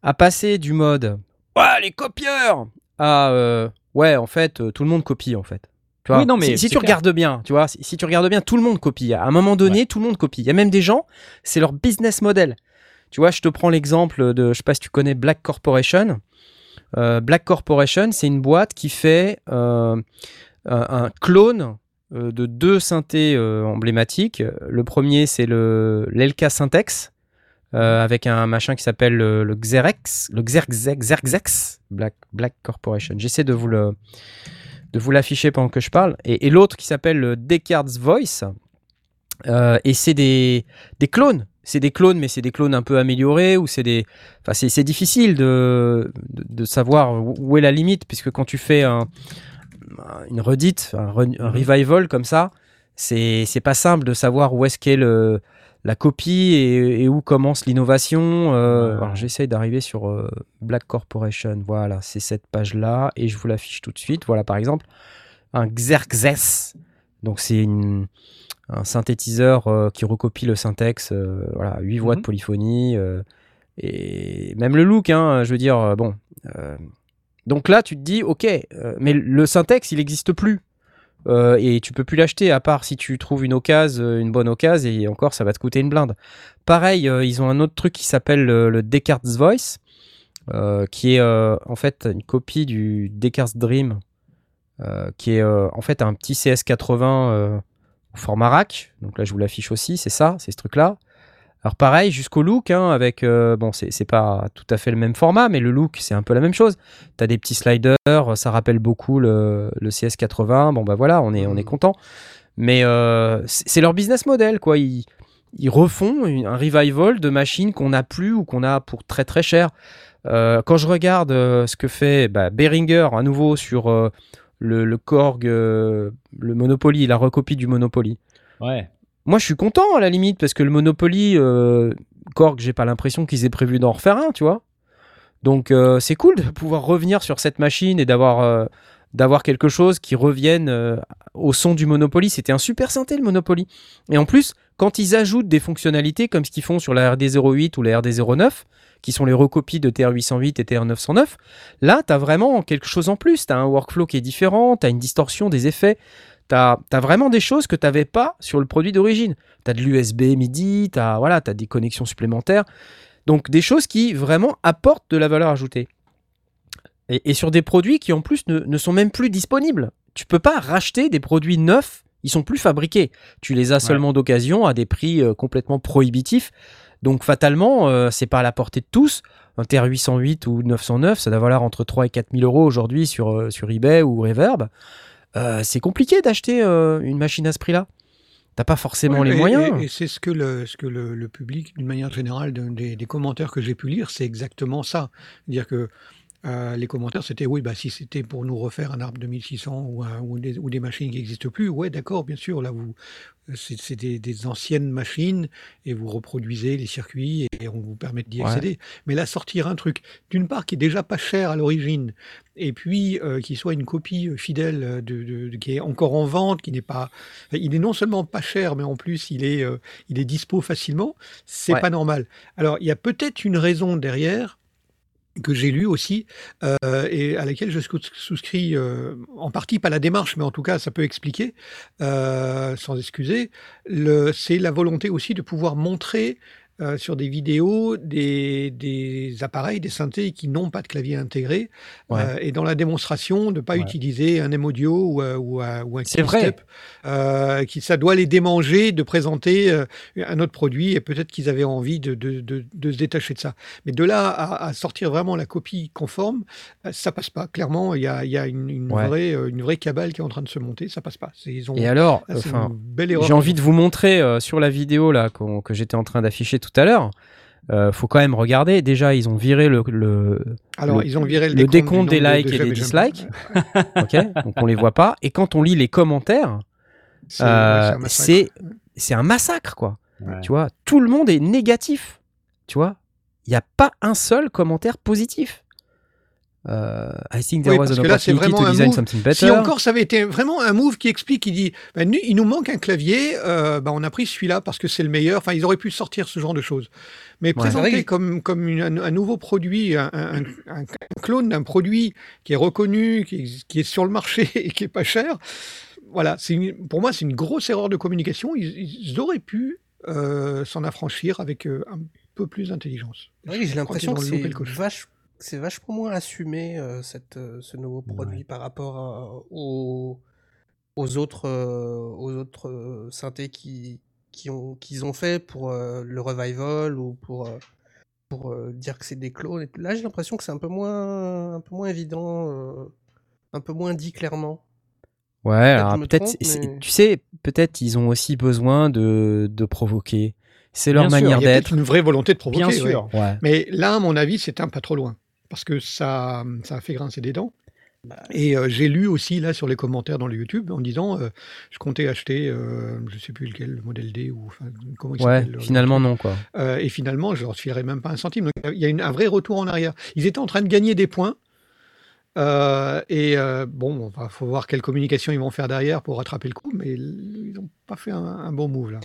Speaker 1: à passer du mode ouais les copieurs à euh, ouais en fait euh, tout le monde copie en fait. Tu vois,
Speaker 2: Oui, non, mais
Speaker 1: si, tu
Speaker 2: clair.
Speaker 1: regardes bien, tu vois, si, si tu regardes bien, tout le monde copie. À un moment donné, tout le monde copie. Il y a même des gens, c'est leur business model. Tu vois, je te prends l'exemple de, je sais pas si tu connais Black Corporation. Euh, Black Corporation, c'est une boîte qui fait euh, un, clone de deux synthés euh, emblématiques. Le premier, c'est le l'Elka Syntex, euh, avec un machin qui s'appelle le, le Xerex, le Xerxex, Black, Black Corporation. J'essaie de vous le de vous l'afficher pendant que je parle. Et, l'autre qui s'appelle le Descartes Voice. Euh, et c'est des, des clones. C'est des clones, mais c'est des clones un peu améliorés ou c'est des. Enfin, c'est, difficile de, de, savoir où est la limite, puisque quand tu fais un, une redite, un, re- un revival comme ça, c'est pas simple de savoir où est-ce qu'est le, la copie et, et où commence l'innovation. Euh, alors, j'essaye d'arriver sur euh, Black Corporation. Voilà, c'est cette page-là et je vous l'affiche tout de suite. Voilà, par exemple, un Xerxes. Donc, c'est un synthétiseur euh, qui recopie le syntaxe. euh, voilà, 8 voix de
Speaker 2: Mhm.
Speaker 1: polyphonie. et même le look, hein, je veux dire, bon. donc là, tu te dis, ok, mais le syntaxe, il n'existe plus. Euh, et tu peux plus l'acheter à part si tu trouves une occasion, euh, une bonne occasion, et encore ça va te coûter une blinde. Pareil, euh, ils ont un autre truc qui s'appelle le, Descartes Voice, qui est en fait une copie du Descartes Dream, qui est en fait un petit CS80 euh, au format rack. Donc là, je vous l'affiche aussi, c'est ça, c'est ce truc-là. Alors pareil, jusqu'au look, hein, avec euh, bon, c'est pas tout à fait le même format, mais le look c'est un peu la même chose. T'as des petits sliders, ça rappelle beaucoup le, le CS80. Bon bah voilà, on est on est content. Mais euh, c'est leur business model quoi. Ils, ils refont une- un revival de machines qu'on n'a plus ou qu'on a pour très très cher. Euh, quand je regarde ce que fait bah, Behringer à nouveau sur le, le Korg, le Monopoly, la recopie du Monopoly.
Speaker 2: Ouais.
Speaker 1: Moi, je suis content à la limite parce que le Monopoly, euh, Korg, j'ai pas l'impression qu'ils aient prévu d'en refaire un, tu vois. Donc, euh, c'est cool de pouvoir revenir sur cette machine et d'avoir euh, d'avoir quelque chose qui revienne euh, au son du Monopoly. C'était un super synthé le Monopoly. Et en plus, quand ils ajoutent des fonctionnalités comme ce qu'ils font sur la RD08 ou la RD09, qui sont les recopies de TR808 et TR909, là, tu as vraiment quelque chose en plus. Tu as un workflow qui est différent, tu as une distorsion des effets. Tu as, vraiment des choses que tu n'avais pas sur le produit d'origine. Tu as de l'USB MIDI, tu as, voilà, as des connexions supplémentaires. Donc des choses qui vraiment apportent de la valeur ajoutée. Et, et sur des produits qui en plus ne, ne sont même plus disponibles. Tu peux pas racheter des produits neufs, ils sont plus fabriqués. Tu les as seulement d'occasion à des prix euh, complètement prohibitifs. Donc fatalement, euh, c'est pas à la portée de tous. Un TR-808 ou 909, ça doit valoir entre 3 et 4 000 euros aujourd'hui sur, euh, sur eBay ou Reverb. Euh, c'est compliqué d'acheter euh, une machine à ce prix-là. T'as pas forcément
Speaker 3: Ouais,
Speaker 1: les
Speaker 3: et-
Speaker 1: moyens.
Speaker 3: Et, et c'est ce que le, ce que le, le public, d'une manière générale, de- des, des commentaires que j'ai pu lire, c'est exactement ça. C'est-à-dire que euh, les commentaires c'était oui, bah, si c'était pour nous refaire un arbre de 1600 ou, un- ou des, ou des machines qui n'existent plus, ouais, d'accord, bien sûr, là, vous, c'est des, des anciennes machines et vous reproduisez les circuits et on vous permet d'y
Speaker 1: Ouais.
Speaker 3: accéder. Mais là, sortir un truc, d'une part, qui est déjà pas cher à l'origine, et puis euh, qui soit une copie euh, fidèle de, de- de- qui est encore en vente, qui n'est pas, il est non seulement pas cher, mais en plus il est, euh, il est dispo facilement. C'est
Speaker 1: Ouais.
Speaker 3: pas normal. Alors il y a peut-être une raison derrière que j'ai lu aussi euh, et à laquelle je sous- souscris euh, en partie, pas la démarche, mais en tout cas ça peut expliquer, euh, sans excuser, c'est la volonté aussi de pouvoir montrer euh, sur des vidéos des, des appareils, des synthés qui n'ont pas de clavier intégré,
Speaker 1: Ouais.
Speaker 3: euh, et dans la démonstration de pas
Speaker 2: Ouais.
Speaker 3: utiliser un M-Audio ou, euh, ou, un- ou un
Speaker 1: C'est vrai.
Speaker 3: qui ça doit les démanger de présenter un autre produit et peut-être qu'ils avaient envie de, de, de, de se détacher de ça. Mais de là à, à sortir vraiment la copie conforme, ça passe pas. Clairement, il y a, il y a une, une
Speaker 1: Ouais.
Speaker 3: vraie, une vraie cabale qui est en train de se monter. Ça passe pas. Ils ont,
Speaker 1: Et alors,
Speaker 3: là, c'est
Speaker 1: enfin,
Speaker 3: une belle erreur.
Speaker 1: j'ai envie de vous montrer euh, sur la vidéo là que j'étais en train d'afficher tout à l'heure. Euh, faut quand même regarder. Déjà, ils ont viré le, le,
Speaker 3: Alors,
Speaker 1: le-
Speaker 3: ils ont viré le,
Speaker 1: le décompte des
Speaker 3: de-
Speaker 1: likes
Speaker 3: de
Speaker 1: et des dislikes. ok, donc on les voit pas. Et quand on lit les commentaires,
Speaker 3: C'est
Speaker 1: euh,
Speaker 3: c'est un massacre.
Speaker 1: c'est c'est un massacre quoi.
Speaker 2: Ouais.
Speaker 1: Tu vois, tout le monde est négatif. Tu vois, il n'y a pas un seul commentaire positif. Euh, I think there
Speaker 3: Oui,
Speaker 1: was an
Speaker 3: que là, c'est
Speaker 1: opportunity
Speaker 3: vraiment
Speaker 1: to
Speaker 3: un
Speaker 1: design
Speaker 3: move.
Speaker 1: something better.
Speaker 3: Si encore ça avait été vraiment un move qui explique, qui dit, ben, il nous manque un clavier, euh, ben, on a pris celui-là parce que c'est le meilleur. Enfin, ils auraient pu sortir ce genre de choses. Mais
Speaker 1: Ouais.
Speaker 3: présenter comme, comme une- un, un nouveau produit, un, un- un- clone d'un produit qui est reconnu, qui est, qui est sur le marché et qui est pas cher, voilà, c'est une- pour moi, c'est une grosse erreur de communication. Ils, ils auraient pu euh, s'en affranchir avec euh, un peu plus d'intelligence.
Speaker 5: Oui, j'ai l'impression que c'est c'est vachement moins assumé euh, cette, euh, ce nouveau produit par rapport à- aux, aux autres, euh, aux autres euh, synthés qui, qui ont, qu'ils ont fait pour euh, le revival ou pour, euh, pour euh, dire que c'est des clones. Et Là, j'ai l'impression que c'est un peu moins, un peu moins évident, euh, un peu moins dit clairement.
Speaker 1: Ouais,
Speaker 5: Peut-être
Speaker 1: alors
Speaker 5: je me
Speaker 1: peut-être,
Speaker 5: trompe,
Speaker 1: c'est-
Speaker 5: mais-
Speaker 1: tu sais, peut-être ils ont aussi besoin de, de provoquer. C'est leur
Speaker 2: Bien sûr,
Speaker 1: manière
Speaker 3: Il y a peut-être
Speaker 1: d'être.
Speaker 3: une vraie volonté de provoquer.
Speaker 2: Bien
Speaker 3: ouais.
Speaker 2: sûr.
Speaker 1: Ouais.
Speaker 3: Mais là, à mon avis, c'est un pas trop loin. Parce que ça, ça a fait grincer des dents.
Speaker 1: Bah,
Speaker 3: Et euh, j'ai lu aussi là sur les commentaires dans le YouTube en disant euh, je comptais acheter, euh, je sais plus lequel, le modèle D ou enfin, comment il
Speaker 1: Ouais, finalement non quoi.
Speaker 3: Euh, et finalement, je leur filerai même pas un centime. Donc il y a une- un vrai retour en arrière. Ils étaient en train de gagner des points. Euh, et euh, bon, il faut voir quelle communication ils vont faire derrière pour rattraper le coup, mais ils n'ont pas fait un, un bon move là.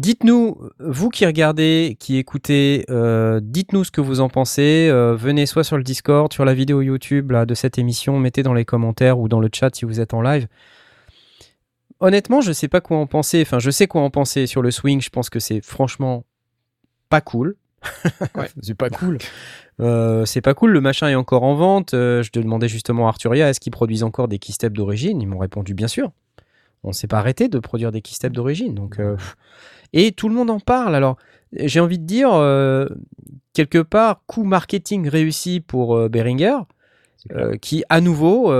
Speaker 1: Dites-nous, vous qui regardez, qui écoutez, euh, dites-nous ce que vous en pensez. Euh, venez soit sur le Discord, sur la vidéo YouTube là, de cette émission, mettez dans les commentaires ou dans le chat si vous êtes en live. Honnêtement, je sais pas quoi en penser. Enfin, je sais quoi en penser sur le swing. Je pense que c'est franchement pas cool.
Speaker 3: Ouais.
Speaker 1: c'est pas cool. Euh, c'est pas cool. Le machin est encore en vente. Euh, je demandais justement à Arturia est-ce qu'ils produisent encore des keysteps d'origine? Ils m'ont répondu bien sûr. On s'est pas arrêté de produire des keysteps d'origine. Donc, euh. Et tout le monde en parle. Alors, j'ai envie de dire euh, quelque part coup marketing réussi pour euh, Behringer, euh, qui à nouveau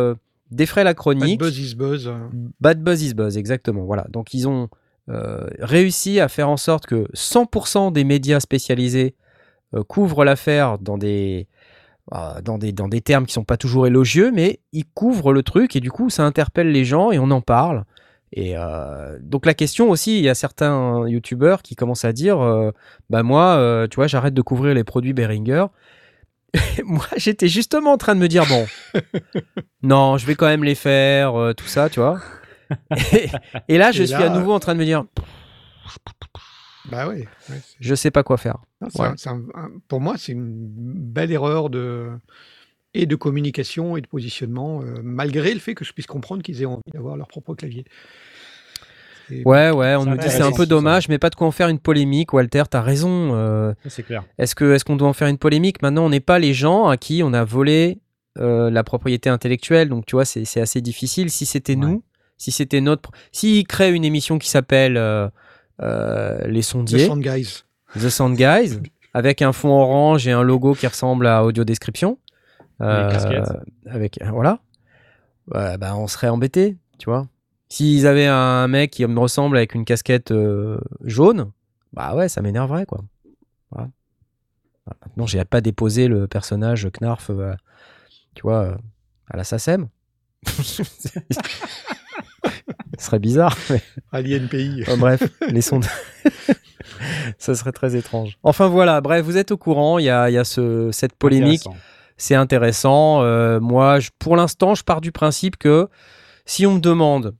Speaker 1: défraie la
Speaker 3: Bad
Speaker 1: chronique.
Speaker 3: buzz is buzz.
Speaker 1: Bad buzz is buzz, exactement. Voilà. Donc ils ont réussi à faire en sorte que 100% des médias spécialisés couvrent l'affaire dans des, dans, des, dans des termes qui sont pas toujours élogieux, mais ils couvrent le truc et du coup ça interpelle les gens et on en parle. Et euh, donc la question aussi, il y a certains youtubeurs qui commencent à dire, euh, bah moi, euh, tu vois, j'arrête de couvrir les produits Behringer. moi, j'étais justement en train de me dire, bon, non, je vais quand même les faire, euh, tout ça, tu vois. Et, et là, je
Speaker 3: Et
Speaker 1: suis à nouveau en train de me dire,
Speaker 3: Bah ouais. ouais,
Speaker 1: je sais pas quoi faire.
Speaker 3: Non, c'est
Speaker 1: Ouais.
Speaker 3: un- c'est un- un- pour moi, c'est une belle erreur de, et de communication et de positionnement, euh, malgré le fait que je puisse comprendre qu'ils aient envie d'avoir leur propre clavier. Et-
Speaker 1: Ouais, ouais, on
Speaker 2: C'est
Speaker 1: nous dit c'est un peu dommage, mais pas de quoi en faire une polémique. Walter, t'as raison. euh,
Speaker 2: C'est clair.
Speaker 1: Est-ce que est-ce qu'on doit en faire une polémique? Maintenant, on n'est pas les gens à qui on a volé euh, la propriété intellectuelle, donc tu vois, c'est c'est assez difficile. Si c'était
Speaker 2: Ouais.
Speaker 1: nous, si c'était notre, s'ils créent une émission qui s'appelle euh, euh, les
Speaker 3: The
Speaker 1: sondiers,
Speaker 3: Sound Guys.
Speaker 1: The Sound Guys, avec un fond orange et un logo qui ressemble à Audio Description. Avec voilà, bah on serait embêté, tu vois. S'ils avaient un mec qui me ressemble avec une casquette euh, jaune, bah ouais, ça m'énerverait quoi. Voilà. Maintenant, j'ai pas déposé le personnage Knarf euh, tu vois, euh, à la SACEM. Ce serait bizarre, mais
Speaker 3: Alien pays.
Speaker 1: oh, bref, les sondes. Ça serait très étrange. Enfin voilà, bref, vous êtes au courant, il y a, il y a ce, cette polémique. C'est intéressant. Euh, moi, je- pour l'instant, je pars du principe que si on me demande,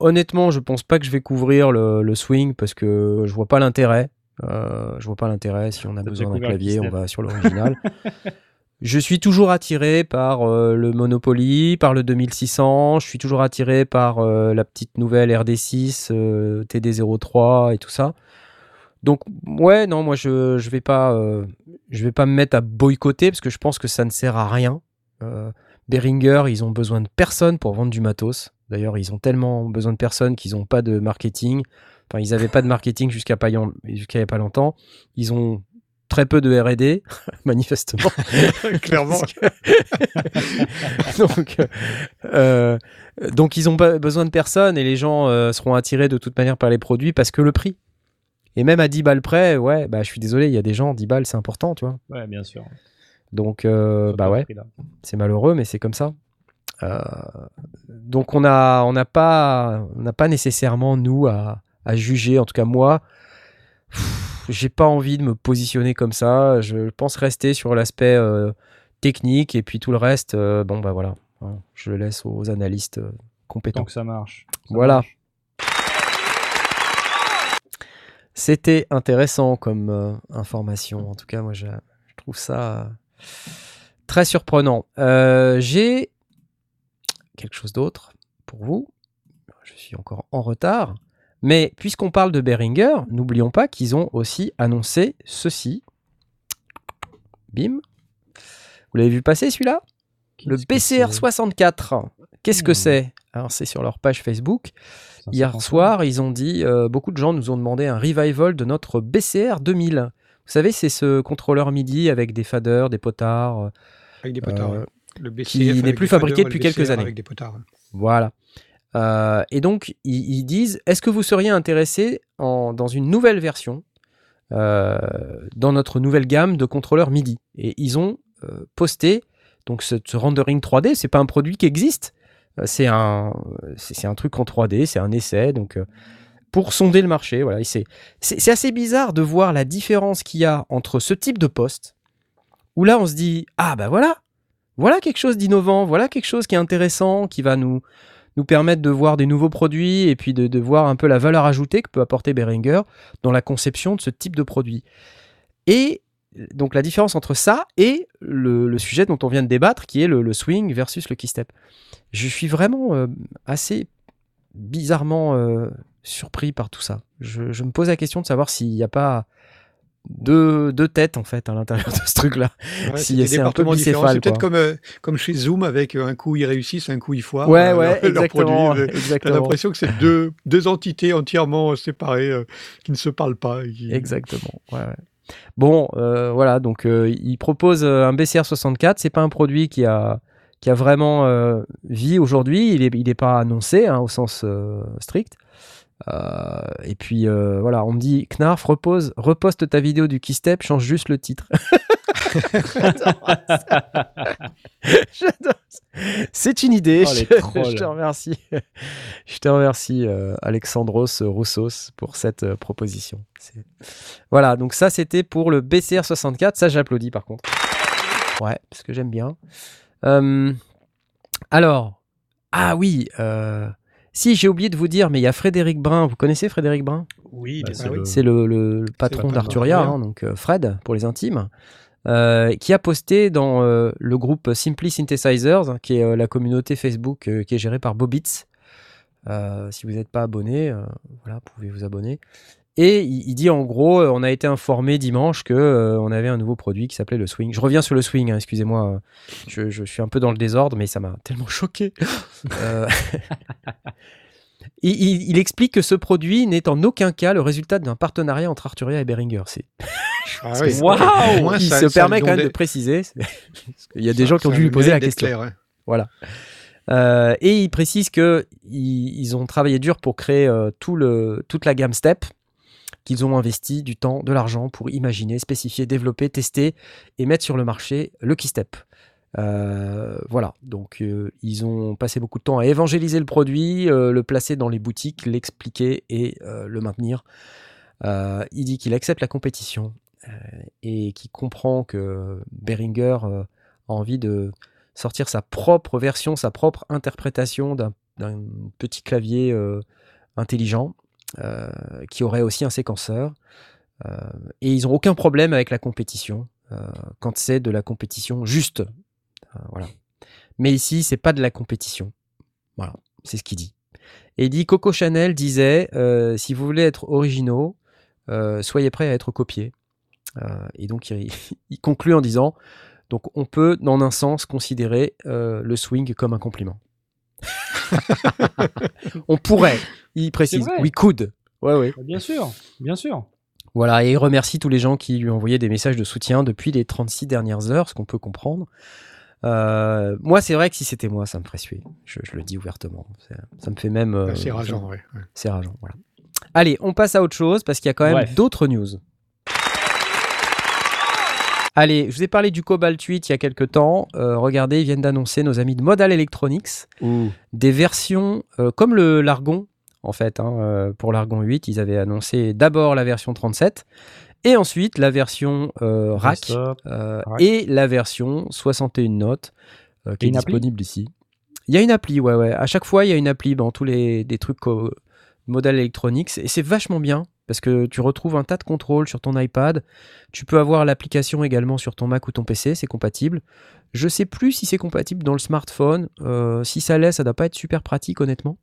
Speaker 1: honnêtement, je pense pas que je vais couvrir le, le swing parce que je vois pas l'intérêt. Euh, je vois pas l'intérêt. Si on a besoin d'un clavier, on va sur l'original. je suis toujours attiré par euh, le Monopoly, par le 2600. Je suis toujours attiré par euh, la petite nouvelle RD6, euh, TD03 et tout ça. Donc ouais, non, moi je je vais pas euh, je vais pas me mettre à boycotter parce que je pense que ça ne sert à rien. Euh, Behringer, ils ont besoin de personne pour vendre du matos. D'ailleurs, ils ont tellement besoin de personne qu'ils n'ont pas de marketing. Enfin, ils n'avaient pas de marketing jusqu'à pas, pas longtemps. Ils ont très peu de R&D, manifestement.
Speaker 3: Clairement.
Speaker 1: donc, euh, donc ils ont pas besoin de personne et les gens euh, seront attirés de toute manière par les produits parce que le prix. Et même à 10 balles près, ouais, bah je suis désolé, il y a des gens, 10 balles c'est important, tu vois.
Speaker 2: Ouais, bien sûr.
Speaker 1: Donc, euh, bah ouais, c'est malheureux, mais c'est comme ça. Euh, donc on a, on n'a pas, on n'a pas nécessairement nous à, à juger. En tout cas moi, j'ai pas envie de me positionner comme ça. Je pense rester sur l'aspect euh, technique et puis tout le reste, bon bah voilà, Hein, je le laisse aux analystes compétents.
Speaker 2: Tant que ça marche. Ça
Speaker 1: Voilà.
Speaker 2: marche.
Speaker 1: C'était intéressant comme euh, information. En tout cas, moi, je, trouve ça euh, très surprenant. Euh, j'ai quelque chose d'autre pour vous. Je suis encore en retard. Mais puisqu'on parle de Beringer, n'oublions pas qu'ils ont aussi annoncé ceci. Bim. Vous l'avez vu passer celui-là? Le BCR64. Qu'est-ce que
Speaker 2: Hmm.
Speaker 1: c'est? Alors, c'est sur leur page Facebook. Hier soir, ils ont dit, euh, beaucoup de gens nous ont demandé un revival de notre BCR 2000. Vous savez, c'est ce contrôleur MIDI avec des faders, des potards.
Speaker 3: Avec des potards.
Speaker 1: Euh.
Speaker 3: Le BCF
Speaker 1: qui n'est plus fabriqué
Speaker 3: faders
Speaker 1: depuis quelques années.
Speaker 3: Avec des potards.
Speaker 1: Voilà. Euh, et donc, ils, ils disent, est-ce que vous seriez intéressé en, dans une nouvelle version, euh, dans notre nouvelle gamme de contrôleurs MIDI? Et ils ont posté, donc ce, ce rendering 3D, c'est pas un produit qui existe. Euh, C'est un, c'est un truc en 3D, c'est un essai, donc euh, pour sonder le marché, voilà. C'est- c'est assez bizarre de voir la différence qu'il y a entre ce type de poste, où là on se dit, ah bah voilà, voilà quelque chose d'innovant, voilà quelque chose qui est intéressant, qui va nous, nous permettre de voir des nouveaux produits et puis de, de voir un peu la valeur ajoutée que peut apporter Behringer dans la conception de ce type de produit. Et donc la différence entre ça et le, le sujet dont on vient de débattre, qui est le, le swing versus le keystep. Je suis vraiment euh, assez bizarrement euh, surpris par tout ça. Je, je me pose la question de savoir s'il n'y a pas deux, deux têtes en fait à l'intérieur de ce truc-là.
Speaker 3: Ouais,
Speaker 1: Si,
Speaker 3: c'est
Speaker 1: un peu bicéphale,
Speaker 3: C'est peut-être comme, euh, comme chez Zoom avec un coup ils réussissent, un coup ils foirent.
Speaker 1: Ouais, ouais, exactement.
Speaker 3: T'as l'impression que c'est deux, deux entités entièrement séparées qui ne se parlent pas. qui-
Speaker 1: Exactement. ouais, ouais. Bon, euh, voilà, donc euh, il propose euh, un BCR 64. C'est pas un produit qui a, qui a vraiment vie aujourd'hui. Il n'est il pas annoncé hein, au sens strict. Et puis voilà, on me dit Knarf, repose, reposte ta vidéo du Keystep, change juste le titre. J'adore ça. J'adore ça. C'est une idée.
Speaker 2: Oh,
Speaker 1: je, te remercie. Je te remercie, euh, Alexandros Roussos, pour cette euh, proposition. Voilà, donc ça c'était pour le BCR 64. Ça j'applaudis par contre. Ouais, parce que j'aime bien. Euh, alors, ah oui, euh, si j'ai oublié de vous dire, mais il y a Frédéric Brun. Vous connaissez Frédéric Brun?
Speaker 5: Oui,
Speaker 2: Bah,
Speaker 5: bien
Speaker 2: c'est
Speaker 5: sûr.
Speaker 2: le-
Speaker 1: patron d'Arturia,
Speaker 3: d'Arturia.
Speaker 1: hein, donc euh, Fred pour les intimes, euh, qui a posté dans euh, le groupe Simply Synthesizers, hein, qui est euh, la communauté Facebook qui est gérée par Bobitz. Si vous n'êtes pas abonné, voilà, vous pouvez vous abonner. Et il, il dit en gros, on a été informé dimanche que on avait un nouveau produit qui s'appelait le swing. Je reviens sur le swing, hein, excusez-moi, je, je suis un peu dans le désordre, mais ça m'a tellement choqué. Il, il- il explique que ce produit n'est en aucun cas le résultat d'un partenariat entre Arturia et Behringer. C'est,
Speaker 3: Ah oui.
Speaker 1: Il
Speaker 3: ça-
Speaker 1: se
Speaker 3: ça
Speaker 1: permet quand même de préciser. qu'il y a des
Speaker 3: ça-
Speaker 1: gens qui ont dû lui poser la question.
Speaker 3: clair.
Speaker 1: Voilà. Euh, et il précise que ils, ils ont travaillé dur pour créer euh, tout le, toute la gamme Step, qu'ils ont investi du temps, de l'argent pour imaginer, spécifier, développer, tester et mettre sur le marché le Keystep. Euh, voilà, donc euh, ils ont passé beaucoup de temps à évangéliser le produit, euh, le placer dans les boutiques, l'expliquer et le maintenir. Il dit qu'il accepte la compétition et qu'il comprend que Behringer euh, a envie de sortir sa propre version, sa propre interprétation d'un petit clavier intelligent qui aurait aussi un séquenceur. Et ils n'ont aucun problème avec la compétition quand c'est de la compétition juste. Euh, voilà. Mais ici, c'est pas de la compétition. Voilà, c'est ce qu'il dit. Et il dit Coco Chanel disait euh, si vous voulez être originaux, euh, soyez prêts à être copiés. Euh, et donc il, il conclut en disant donc on peut, dans un sens, considérer le swing comme un compliment. on pourrait, il précise, we could. Ouais, ouais.
Speaker 2: Bien sûr, bien sûr.
Speaker 1: Voilà, et il remercie tous les gens qui lui ont envoyé des messages de soutien depuis les 36 dernières heures, ce qu'on peut comprendre. Euh, moi, c'est vrai que si c'était moi, ça me ferait suer. Je, je le dis ouvertement. C'est- Ça me fait même. euh,
Speaker 3: Bah, c'est rageant, ouais. ouais.
Speaker 1: C'est rageant, voilà. Allez, on passe à autre chose parce qu'il y a quand même d'autres news. Allez, je vous ai parlé du Cobalt 8 il y a quelques temps. Euh, regardez, ils viennent d'annoncer nos amis de Modal Electronics des versions euh, comme le l'Argon, en fait. hein, euh, pour l'Argon 8, ils avaient annoncé d'abord la version 37 et ensuite la version euh, rack euh,
Speaker 2: Rack.
Speaker 1: et la version 61 notes euh, qui est disponible ici. Il y a une appli, ouais, ouais. À chaque fois, il y a une appli dans tous les des trucs Modal Electronics et c'est vachement bien parce que tu retrouves un tas de contrôles sur ton iPad. Tu peux avoir l'application également sur ton Mac ou ton PC, c'est compatible. Je sais plus si c'est compatible dans le smartphone. Si ça l'est, ça doit pas être super pratique, honnêtement.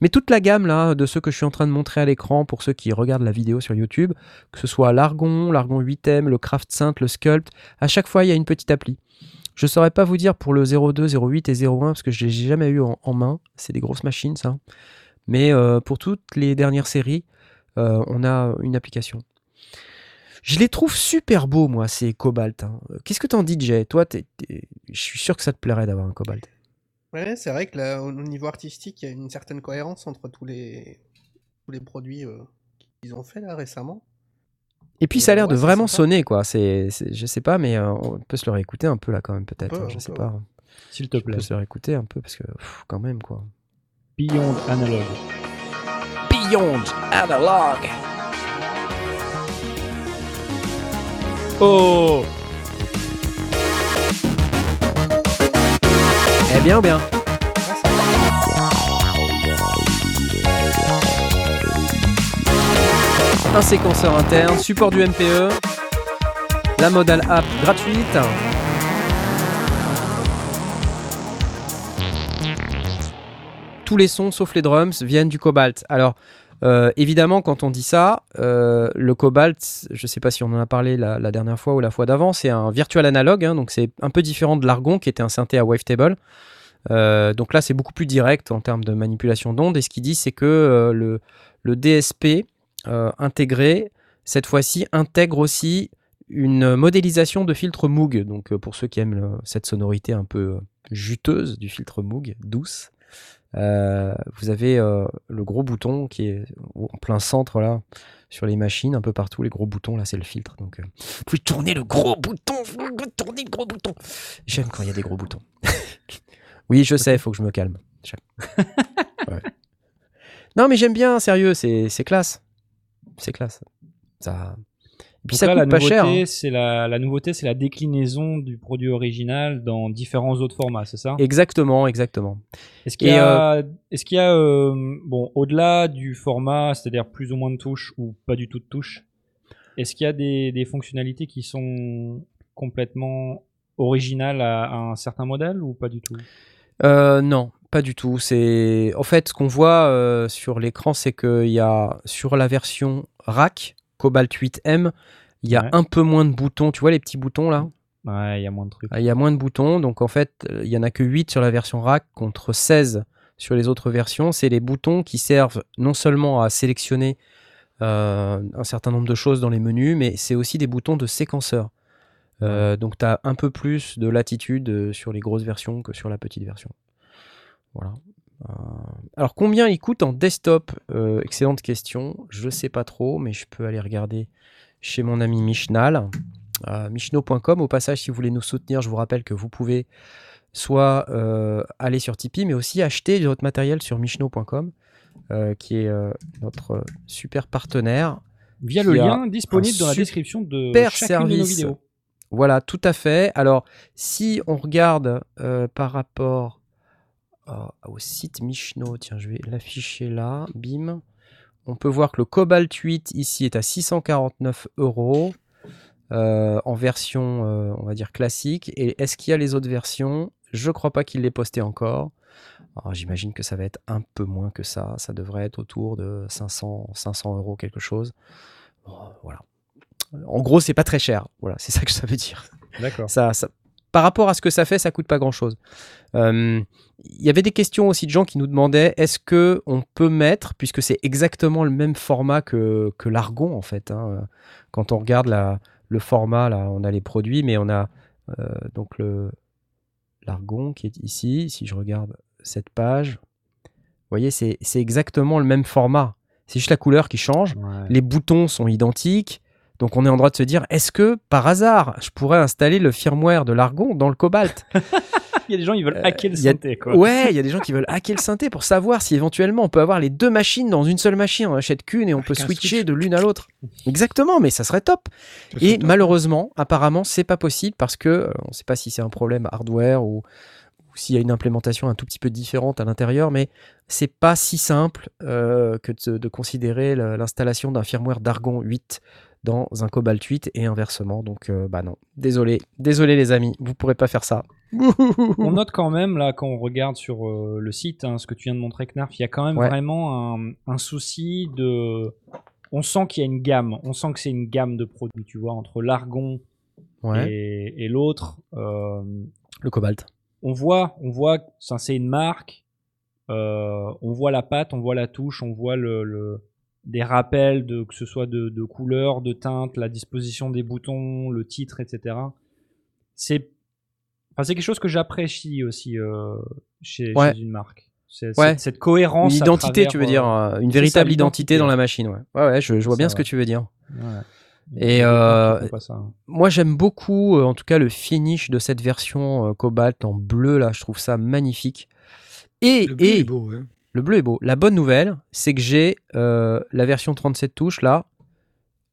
Speaker 1: Mais toute la gamme là de ceux que je suis en train de montrer à l'écran pour ceux qui regardent la vidéo sur YouTube, que ce soit l'Argon, l'Argon 8M, le Craft Synth, le Sculpt, à chaque fois il y a une petite appli. Je saurais pas vous dire pour le 02, 08 et 01 parce que je l'ai jamais eu en, main. C'est des grosses machines ça. Mais euh, pour toutes les dernières séries, euh, on a une application. Je les trouve super beaux, moi, ces Cobalt. hein. Qu'est-ce que t'en dis, Jay? Toi, je suis sûr que ça te plairait d'avoir un Cobalt.
Speaker 5: Ouais, c'est vrai que là, au niveau artistique, il y a une certaine cohérence entre tous les, tous les produits euh, qu'ils ont fait là récemment.
Speaker 1: Et puis,
Speaker 5: Et
Speaker 1: ça a l'air
Speaker 5: ouais,
Speaker 1: de vraiment sonner, quoi. C'est, je sais pas, mais euh, on peut se le réécouter un peu là, quand même, peut-être.
Speaker 5: On peut,
Speaker 1: hein, je
Speaker 5: on
Speaker 1: sais
Speaker 5: peut,
Speaker 1: pas.
Speaker 2: S'il te
Speaker 1: On
Speaker 2: plaît.
Speaker 1: peut se le réécouter un peu parce que, pff, quand même, quoi.
Speaker 2: Beyond Analog.
Speaker 1: Beyond Analog.
Speaker 2: Oh
Speaker 1: Eh bien, bien. Un séquenceur interne, support du MPE, la modal app gratuite. Tous les sons, sauf les drums, viennent du Cobalt. Alors, euh, évidemment, quand on dit ça, euh, le Cobalt, je ne sais pas si on en a parlé la, dernière fois ou la fois d'avant, c'est un virtual analogue, hein, donc c'est un peu différent de l'Argon qui était un synthé à wavetable. Euh, donc là, c'est beaucoup plus direct en termes de manipulation d'ondes. Et ce qu'il dit, c'est que euh, le, DSP intégré, cette fois-ci, intègre aussi une modélisation de filtre Moog. Donc pour ceux qui aiment cette sonorité un peu juteuse du filtre Moog, douce, euh, vous avez euh, le gros bouton qui est en plein centre là, sur les machines, un peu partout. Les gros boutons là, c'est le filtre. Donc euh, vous pouvez tourner le gros bouton, vous pouvez tourner le gros bouton. J'aime quand il y a des gros boutons. oui, je sais, il faut que je me calme. Ouais. Non, mais j'aime bien, sérieux, c'est classe. C'est classe. Ça. Puis
Speaker 2: Donc
Speaker 1: ça
Speaker 2: là,
Speaker 1: coûte
Speaker 2: la
Speaker 1: pas cher.
Speaker 2: nouveauté,
Speaker 1: hein.
Speaker 2: c'est la, la nouveauté, c'est la déclinaison du produit original dans différents autres formats, c'est ça?
Speaker 1: Exactement, exactement.
Speaker 2: Est-ce qu'il y a, y a euh, bon, au-delà du format, c'est-à-dire plus ou moins de touches ou pas du tout de touches, est-ce qu'il y a des, des fonctionnalités qui sont complètement originales à, à un certain modèle ou pas du tout?
Speaker 1: Euh, non, pas du tout. C'est en fait ce qu'on voit euh, sur l'écran, c'est qu'il y a sur la version rack Cobalt 8M, il y a
Speaker 2: Ouais.
Speaker 1: un peu moins de boutons. Tu vois les petits boutons là?
Speaker 2: Ouais, il y a moins de trucs.
Speaker 1: Ah, Il y a moins de boutons, donc en fait, euh, il y en a que 8 sur la version rack contre 16 sur les autres versions. C'est les boutons qui servent non seulement à sélectionner euh, un certain nombre de choses dans les menus, mais c'est aussi des boutons de séquenceur. Euh, donc tu as un peu plus de latitude sur les grosses versions que sur la petite version. Voilà. Euh, alors combien il coûte en desktop Euh, Excellente question. Je sais pas trop, mais je peux aller regarder chez mon ami Michnal. euh, michno.com. Au passage, si vous voulez nous soutenir, je vous rappelle que vous pouvez soit euh, aller sur Tipeee, mais aussi acheter votre matériel sur michno.com, qui est notre super partenaire.
Speaker 2: Via le lien disponible dans la description de chacune de nos
Speaker 1: service.
Speaker 2: vidéos.
Speaker 1: Voilà, tout à fait. Alors, si on regarde par rapport à- au site Michno, tiens, je vais l'afficher là, bim. On peut voir que le Cobalt 8 ici est à 649 euros euh, en version, euh, on va dire, classique. Et est-ce qu'il y a les autres versions? Je crois pas qu'il l'ait posté encore. Alors, J'imagine que ça va être un peu moins que ça. Ça devrait être autour de 500, 500 euros, quelque chose. Bon, voilà. En gros, c'est pas très cher. Voilà, c'est ça que ça veut dire.
Speaker 2: D'accord.
Speaker 1: Ça, ça- par rapport à ce que ça fait, ça coûte pas grand chose. Il y avait des questions aussi de gens qui nous demandaient est-ce que on peut mettre, puisque c'est exactement le même format que, que l'Argon en fait. hein, quand on regarde la, le format, là, on a les produits, mais on a euh, donc le l'Argon qui est ici. Si je regarde cette page, vous voyez, c'est c'est exactement le même format. C'est juste la couleur qui change
Speaker 2: Ouais.
Speaker 1: les boutons sont identiques. Donc on est en droit de se dire, est-ce que par hasard, je pourrais installer le firmware de l'Argon dans le Cobalt?
Speaker 2: Il y a des gens qui veulent
Speaker 1: Euh,
Speaker 2: hacker le synthé, quoi.
Speaker 1: Ouais, il y a des gens qui veulent hacker le synthé pour savoir si éventuellement on peut avoir les deux machines dans une seule machine. On achète qu'une et on peut switcher
Speaker 3: switch.
Speaker 1: de l'une à l'autre. Exactement, mais ça serait top.
Speaker 3: Ça,
Speaker 1: Et
Speaker 3: top.
Speaker 1: malheureusement, apparemment, c'est pas possible parce que euh, on ne sait pas si c'est un problème hardware ou, ou s'il y a une implémentation un tout petit peu différente à l'intérieur, mais c'est pas si simple euh, que de, de considérer l'installation d'un firmware d'Argon 8 dans un Cobalt 8 et inversement. Donc, euh, bah non, désolé, désolé les amis, vous pourrez pas faire ça.
Speaker 2: On note quand même, là, quand on regarde sur euh, le site, hein, ce que tu viens de montrer, Knarf, il y a quand même
Speaker 1: Ouais.
Speaker 2: vraiment un, un souci de. On sent qu'il y a une gamme, on sent que c'est une gamme de produits, tu vois, entre l'argon
Speaker 1: Ouais,
Speaker 2: et, et l'autre. euh,
Speaker 1: le Cobalt.
Speaker 2: on voit, on voit, ça c'est une marque. euh, on voit la pâte, on voit la touche, on voit le, le- des rappels de que ce soit de, de couleurs, de teintes, la disposition des boutons, le titre, etc. C'est, enfin, c'est quelque chose que j'apprécie aussi euh, chez,
Speaker 1: Ouais.
Speaker 2: chez une marque. C'est,
Speaker 1: Ouais.
Speaker 2: cette, cohérence.
Speaker 1: Une
Speaker 2: à
Speaker 1: identité,
Speaker 2: travers,
Speaker 1: tu veux dire, euh, une
Speaker 2: ça,
Speaker 1: véritable identité dans la machine. Ouais, ouais, ouais, je, je vois bien ce que tu veux dire.
Speaker 2: ouais.
Speaker 1: Et, euh,
Speaker 2: hein.
Speaker 1: Moi, j'aime beaucoup, euh, en tout cas, le finish de cette version euh, Cobalt en bleu. Là, je trouve ça magnifique. Et,
Speaker 3: Le bleu
Speaker 1: et
Speaker 3: est beau, hein.
Speaker 1: Le bleu est beau. La bonne nouvelle, c'est que j'ai euh, la version 37 touches là,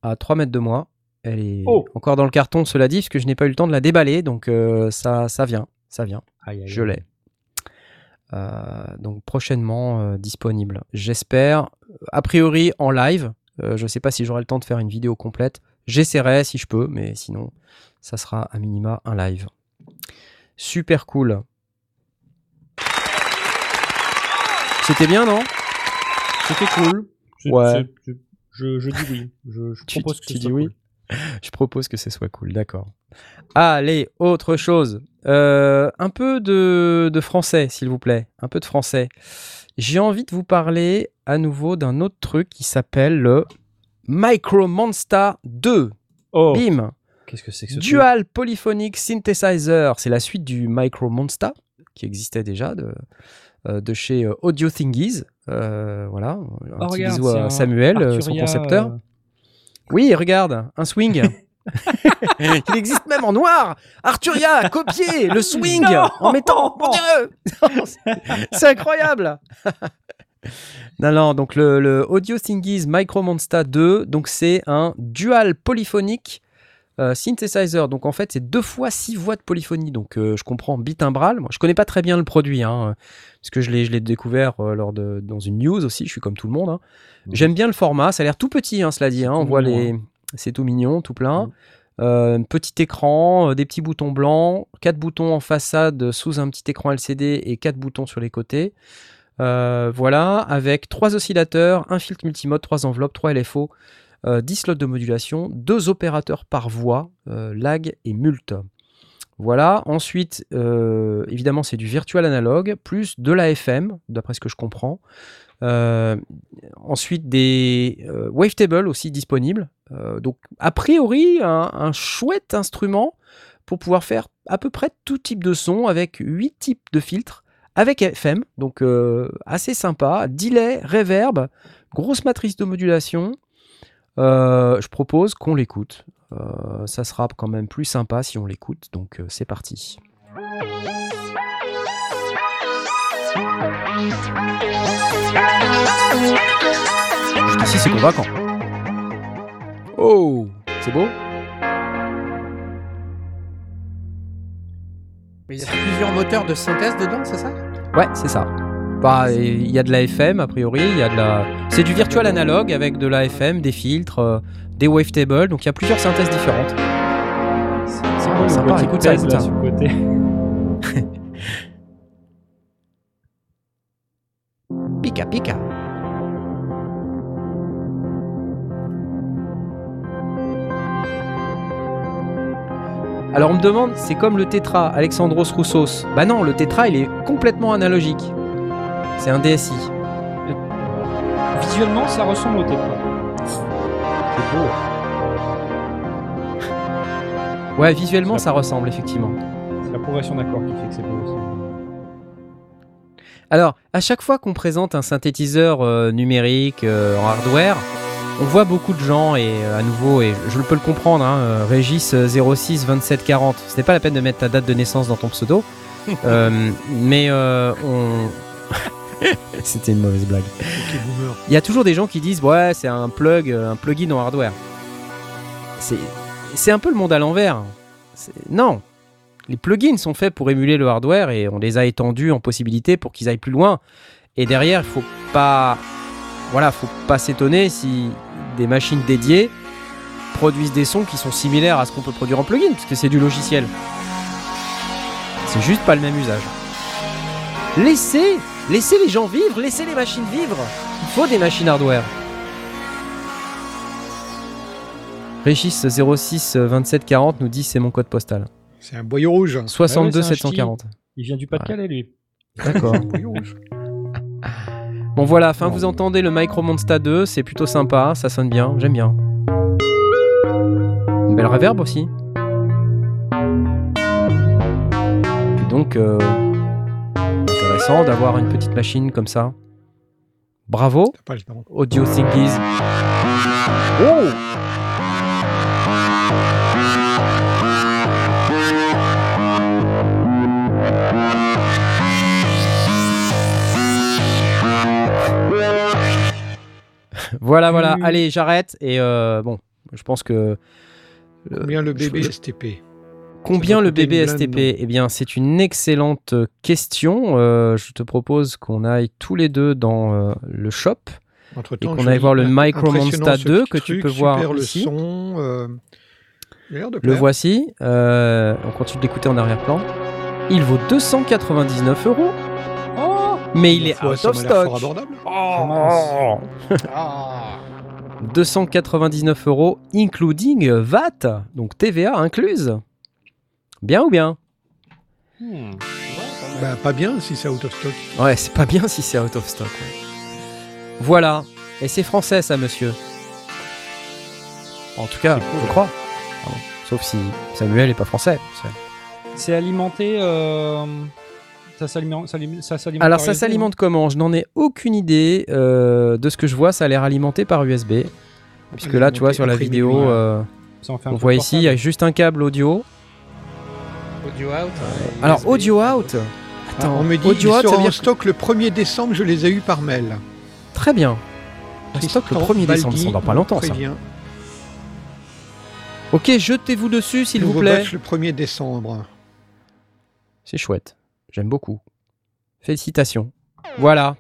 Speaker 1: à 3 mètres de moi. Elle est
Speaker 2: Oh.
Speaker 1: encore dans le carton, cela dit, parce que je n'ai pas eu le temps de la déballer. Donc, euh, ça, ça vient. Ça vient.
Speaker 2: Aïe, aïe,
Speaker 1: Je l'ai. Euh, donc prochainement disponible. J'espère, a priori en live. Je ne sais pas si j'aurai le temps de faire une vidéo complète. J'essaierai si je peux, mais sinon, ça sera à minima un live. Super cool. C'était bien, non?
Speaker 2: C'était cool.
Speaker 1: Ouais.
Speaker 2: Je, je dis oui. Je, je
Speaker 1: Tu-
Speaker 2: propose que
Speaker 1: tu
Speaker 2: ce
Speaker 1: dis
Speaker 2: soit
Speaker 1: oui?
Speaker 2: cool.
Speaker 1: Je propose que ce soit cool, d'accord. Allez, autre chose. Euh, un peu de, de français, s'il vous plaît. Un peu de français. J'ai envie de vous parler à nouveau d'un autre truc qui s'appelle le Micro Monster 2.
Speaker 2: Oh,
Speaker 1: Bim
Speaker 2: qu'est-ce que c'est que ce truc?
Speaker 1: Dual Polyphonic Synthesizer. C'est la suite du Micro Monster qui existait déjà de, euh, de chez euh, Audio Thingies. Euh, voilà. Un
Speaker 2: Oh,
Speaker 1: petit
Speaker 2: regarde,
Speaker 1: bisou
Speaker 2: c'est
Speaker 1: à
Speaker 2: un
Speaker 1: Samuel, euh, son concepteur.
Speaker 2: euh,
Speaker 1: Oui, regarde, un swing. Il existe même en noir. Arturia, copié le swing
Speaker 2: Non
Speaker 1: en mettant. Mon Dieu C'est incroyable Non, non, donc le, le Audio Thingies Micro Monster 2, donc c'est un dual polyphonique euh, synthesizer. Donc en fait, c'est deux fois six voix de polyphonie. Donc euh, je comprends bitimbral. Moi, je connais pas très bien le produit, hein, euh, parce que je l'ai je l'ai découvert euh, lors de dans une news aussi. Je suis comme tout le monde. hein.
Speaker 2: Mhm.
Speaker 1: J'aime bien le format. Ça a l'air tout petit, hein, cela dit. Hein. On voit
Speaker 2: mignon,
Speaker 1: les. C'est tout mignon, tout plein. Euh, petit écran, des petits boutons blancs, quatre boutons en façade sous un petit écran LCD et quatre boutons sur les côtés. Voilà, avec trois oscillateurs, un filtre multimode, trois enveloppes, trois LFO, euh, 10 slots de modulation, deux opérateurs par voix, euh, lag et mult. Voilà, ensuite, euh, évidemment, c'est du virtual analogue, plus de la FM, d'après ce que je comprends. Euh, ensuite, des euh, wavetables aussi disponibles. Euh, donc, a priori, un, un chouette instrument pour pouvoir faire à peu près tout type de son avec huit types de filtres avec FM, donc euh, assez sympa. Delay, reverb, grosse matrice de modulation. Euh, je propose qu'on l'écoute. Euh, ça sera quand même plus sympa si on l'écoute. Donc euh, c'est parti. Jusqu'ici c'est convaincant. Oh, c'est beau.
Speaker 5: Mais il y a plusieurs moteurs de synthèse dedans, c'est ça?
Speaker 1: Ouais, c'est ça. Bah, il y a de la FM a priori, il y a de la. C'est du virtual analogue avec de la FM, des filtres, euh, des wavetables, donc il y a plusieurs synthèses différentes.
Speaker 2: C'est le
Speaker 1: sympa,
Speaker 2: petit
Speaker 1: écoute ça, écoute ça.
Speaker 2: côté
Speaker 1: Pika pika. Alors on me demande, c'est comme le Tetra, Alexandros Roussos. Bah non, le Tetra il est complètement analogique. C'est un DSI.
Speaker 2: Visuellement, ça ressemble au Tetra. C'est beau.
Speaker 1: Ouais, visuellement
Speaker 2: Ça-
Speaker 1: ressemble effectivement.
Speaker 2: C'est la progression d'accords qui fait que c'est beau aussi.
Speaker 1: Alors, à chaque fois qu'on présente un synthétiseur euh, numérique euh, en hardware, on voit beaucoup de gens, et euh, à nouveau, et je peux le comprendre, hein, euh, Régis euh, 06 27 40, ce n'est pas la peine de mettre ta date de naissance dans ton pseudo, Euh, mais euh, on... C'était une mauvaise blague.
Speaker 3: Boomer.
Speaker 1: Il y a toujours des gens qui disent ouais c'est un plug, euh, un plugin en hardware. C'est un peu le monde à l'envers. Non, les plugins sont faits pour émuler le hardware et on les a étendus en possibilité pour qu'ils aillent plus loin. Et derrière il faut pas voilà faut pas s'étonner si des machines dédiées produisent des sons qui sont similaires à ce qu'on peut produire en plugin puisque c'est du logiciel. C'est juste pas le même usage. Laissez, laissez les gens vivre, laissez les machines vivre. Il faut des machines hardware. Régis 06 27 40 nous dit c'est mon code postal.
Speaker 3: C'est un boyau rouge.
Speaker 1: 62
Speaker 2: c'est un
Speaker 1: 740.
Speaker 2: Il vient du Pas-de-Calais, lui.
Speaker 1: D'accord. Bon voilà, enfin vous entendez le Micro Monsta 2, c'est plutôt sympa, ça sonne bien, j'aime bien. Une belle reverb aussi. Et donc euh, intéressant d'avoir une petite machine comme ça. Bravo,
Speaker 3: pas.
Speaker 1: Audio Thingies. Oh Voilà, voilà. Allez, j'arrête. Et euh, bon, je pense que. le-
Speaker 3: Combien le bébé
Speaker 1: je-
Speaker 3: STP
Speaker 1: Combien le
Speaker 3: coûter une
Speaker 1: bébé
Speaker 3: blinde,
Speaker 1: STP
Speaker 3: non
Speaker 1: Eh bien, c'est une excellente question. Euh, je te propose qu'on aille tous les deux dans euh, le shop.
Speaker 3: Entre
Speaker 1: Et qu'on aille voir le Micro Monsta 2 que tu peux voir
Speaker 3: super,
Speaker 1: ici.
Speaker 3: le son. euh,
Speaker 1: Le voici. Euh, on continue d'écouter en arrière-plan. Il vaut 299 euros. Mais il est out of stock.
Speaker 3: abordable.
Speaker 1: Oh
Speaker 5: Ah
Speaker 1: 299 euros, including VAT, donc TVA incluse. Bien ou bien
Speaker 3: Bah, pas bien si c'est out of stock.
Speaker 1: Ouais, c'est pas bien si c'est out of stock. ouais. Voilà. Et c'est français, ça, monsieur. En tout cas, je crois. Pardon. Sauf si Samuel est pas français. C'est-
Speaker 2: alimenté. euh, Ça s'alimente. ça ça
Speaker 1: Alors, ça s'alimente comment? Je n'en ai aucune idée. euh, de ce que je vois, ça a l'air alimenté par USB. Puisque là, tu vois, sur la vidéo, euh, on voit ici, il y a juste un câble audio.
Speaker 5: Audio out.
Speaker 1: Alors, audio out.
Speaker 3: Ah,
Speaker 1: Attends,
Speaker 3: on me dit
Speaker 1: audio out, ça
Speaker 3: en stock le 1er décembre, je les ai eus par mail.
Speaker 1: Très bien. En stock le
Speaker 3: Tristan
Speaker 1: 1er décembre, ça dans pas longtemps ça. Ok, jetez-vous dessus s'il vous plaît.
Speaker 3: batch le 1er décembre.
Speaker 1: C'est chouette. J'aime beaucoup. Félicitations. Voilà.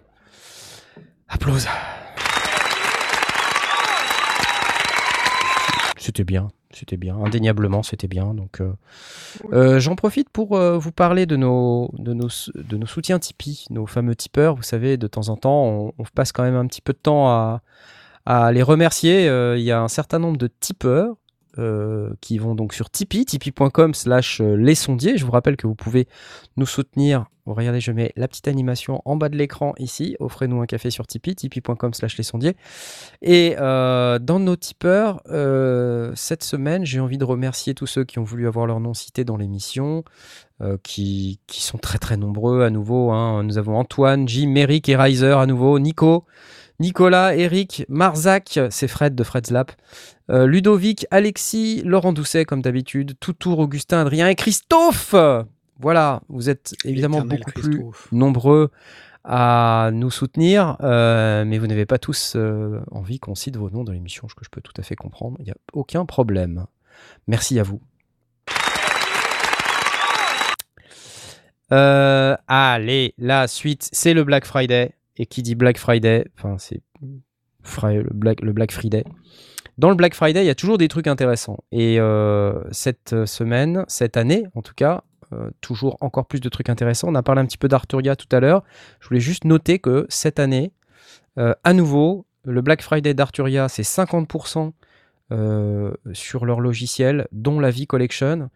Speaker 1: Applause. C'était bien. C'était bien. Indéniablement, c'était bien. Donc, euh, euh, j'en profite pour euh, vous parler de nos, de, nos, de nos soutiens Tipeee, nos fameux tipeurs. Vous savez, de temps en temps, on, on passe quand même un petit peu de temps à, à les remercier. Euh, Il y a un certain nombre de tipeurs euh, qui vont donc sur Tipeee, tipeee.com slash euh, les sondiers. Je vous rappelle que vous pouvez nous soutenir Regardez, je mets la petite animation en bas de l'écran ici. Offrez-nous un café sur Tipeee, tipeee.com slash les sondiers. Et euh, dans nos tipeurs, cette semaine, j'ai envie de remercier tous ceux qui ont voulu avoir leur nom cité dans l'émission, qui, sont très très nombreux à nouveau. hein. Nous avons Antoine, Jim, Eric et Riser à nouveau, Nico, Nicolas, Eric, Marzac, c'est Fred de Fred's Lap, euh, Ludovic, Alexis, Laurent Doucet comme d'habitude, Toutour, Augustin, Adrien et Christophe. Voilà, vous êtes évidemment beaucoup plus nombreux à nous soutenir, euh, mais vous n'avez pas tous euh, envie qu'on cite vos noms dans l'émission, ce que je peux tout à fait comprendre. Il n'y a aucun problème. Merci à vous. Euh, allez, la suite, c'est le Black Friday. Et qui dit Black Friday, enfin c'est le Black, Friday. Dans le Black Friday, il y a toujours des trucs intéressants. Et euh, cette semaine, cette année en tout cas, euh, toujours encore plus de trucs intéressants. On a parlé un petit peu d'Arturia tout à l'heure. Je voulais juste noter que cette année, euh, à nouveau, le Black Friday d'Arturia, c'est 50% euh, sur leur logiciel, dont la V Collection.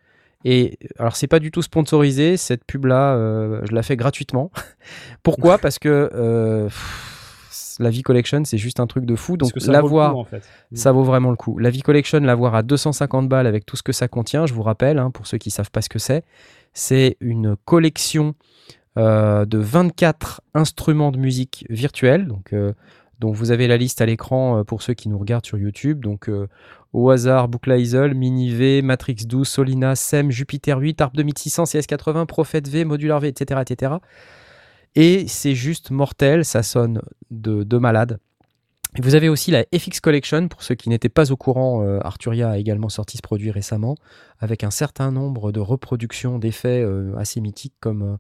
Speaker 1: Et alors, c'est pas du tout sponsorisé, cette pub-là, euh, je la fais gratuitement. Pourquoi? Parce que euh, pff, la V Collection, c'est juste un truc de fou. Donc,
Speaker 2: ça vaut le
Speaker 1: l'avoir,
Speaker 2: coup, en fait.
Speaker 1: ça vaut vraiment le coup. La V Collection, l'avoir à 250 balles avec tout ce que ça contient, je vous rappelle, hein, pour ceux qui savent pas ce que c'est, c'est une collection euh, de 24 instruments de musique virtuels. Donc, euh, donc vous avez la liste à l'écran euh, pour ceux qui nous regardent sur YouTube. Donc euh, au hasard, Booklizel, Mini V, Matrix 12, Solina, SEM, Jupiter 8, ARP 2600, CS80, Prophet V, Modular V, etc. etc. Et c'est juste mortel, ça sonne de, de malade. Vous avez aussi la FX Collection, pour ceux qui n'étaient pas au courant, euh, Arturia a également sorti ce produit récemment, avec un certain nombre de reproductions d'effets euh, assez mythiques comme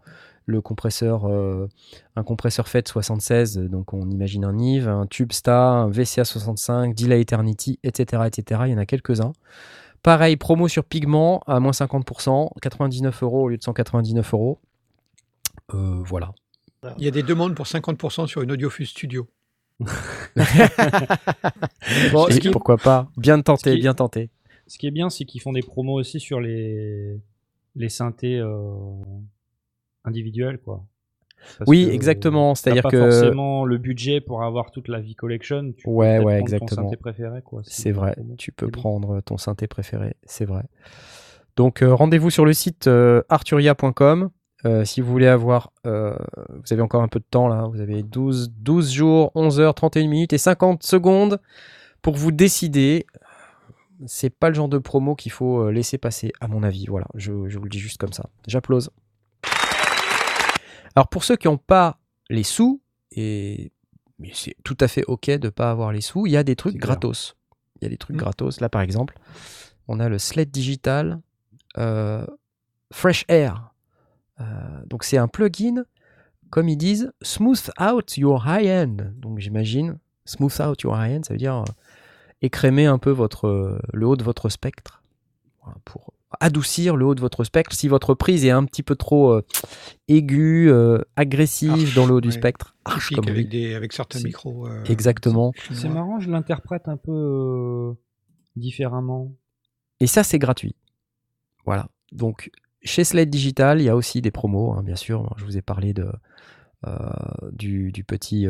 Speaker 1: le compresseur, euh, un compresseur FET 76, donc on imagine un Nive, un TubeSta, un VCA 65, Delay Eternity, etc., etc. Il y en a quelques-uns. Pareil, promo sur Pigment à moins 50%, 99 euros au lieu de 199 euros. Euh, voilà.
Speaker 3: Il y a des demandes pour 50% sur une Audiofuse Studio.
Speaker 2: Bon,
Speaker 1: Et
Speaker 2: ce, qui,
Speaker 1: pourquoi pas? Bien tenté,
Speaker 2: qui-
Speaker 1: bien tenté.
Speaker 2: ce qui est bien, c'est qu'ils font des promos aussi sur les, les synthés euh, individuels, quoi. Parce
Speaker 1: Oui,
Speaker 2: que
Speaker 1: exactement, c'est-à-dire
Speaker 2: pas
Speaker 1: que-
Speaker 2: forcément le budget pour avoir toute la vie collection. Tu peux
Speaker 1: Ouais,
Speaker 2: peut-être
Speaker 1: ouais,
Speaker 2: prendre ton
Speaker 1: exactement.
Speaker 2: synthé préféré, quoi. si-
Speaker 1: C'est vrai, tu peux prendre ton synthé préféré, c'est vrai. Donc euh, rendez-vous sur le site euh, arturia.com. Euh, si vous voulez avoir, euh, vous avez encore un peu de temps là, vous avez 12, 12 jours, 11 heures, 31 minutes et 50 secondes pour vous décider. C'est pas le genre de promo qu'il faut euh, laisser passer, à mon avis. Voilà, je, je vous le dis juste comme ça. J'applause. Alors pour ceux qui n'ont pas les sous, et c'est tout à fait ok de pas avoir les sous, il y a des trucs gratos. Il y a des trucs
Speaker 3: Mm.
Speaker 1: gratos. Là par exemple, on a le Sled Digital euh, Fresh Air. Euh, donc c'est un plugin, comme ils disent, smooth out your high-end. Donc j'imagine, smooth out your high-end, ça veut dire euh, écrémer un peu votre, euh, le haut de votre spectre. Voilà, pour adoucir le haut de votre spectre. Si votre prise est un petit peu trop euh, aiguë, euh, agressive
Speaker 3: Arche,
Speaker 1: dans le haut du
Speaker 3: ouais.
Speaker 1: spectre, arche comme
Speaker 3: avec,
Speaker 1: dit.
Speaker 3: des, avec certains micros. euh,
Speaker 1: Exactement.
Speaker 2: C'est marrant, je l'interprète un peu euh, différemment.
Speaker 1: Et ça, c'est gratuit. Voilà. Donc, chez Sled Digital, il y a aussi des promos, hein, bien sûr. Je vous ai parlé de, euh, du, du petit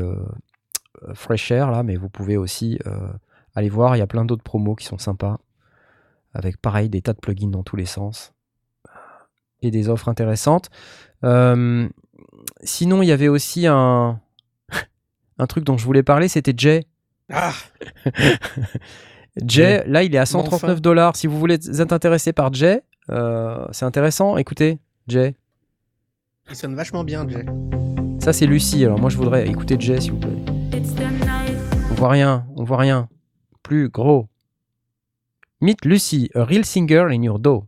Speaker 1: Fresh Air, là, mais vous pouvez aussi euh, aller voir. Il y a plein d'autres promos qui sont sympas. Avec, pareil, des tas de plugins dans tous les sens. Et des offres intéressantes. Euh, sinon, il y avait aussi un, un truc dont je voulais parler, c'était Jay.
Speaker 5: Ah
Speaker 1: Jay, là, il est à
Speaker 5: Mais
Speaker 1: 139
Speaker 5: enfin.
Speaker 1: dollars. Si vous voulez être intéressé par Jay, euh, c'est intéressant. Écoutez, Jay.
Speaker 5: Il sonne vachement bien, Jay.
Speaker 1: Ça, c'est Lucie. Alors, moi, je voudrais écouter Jay, s'il vous plaît. On voit rien. On voit rien. Plus gros. Meet Lucy, a real singer in your door.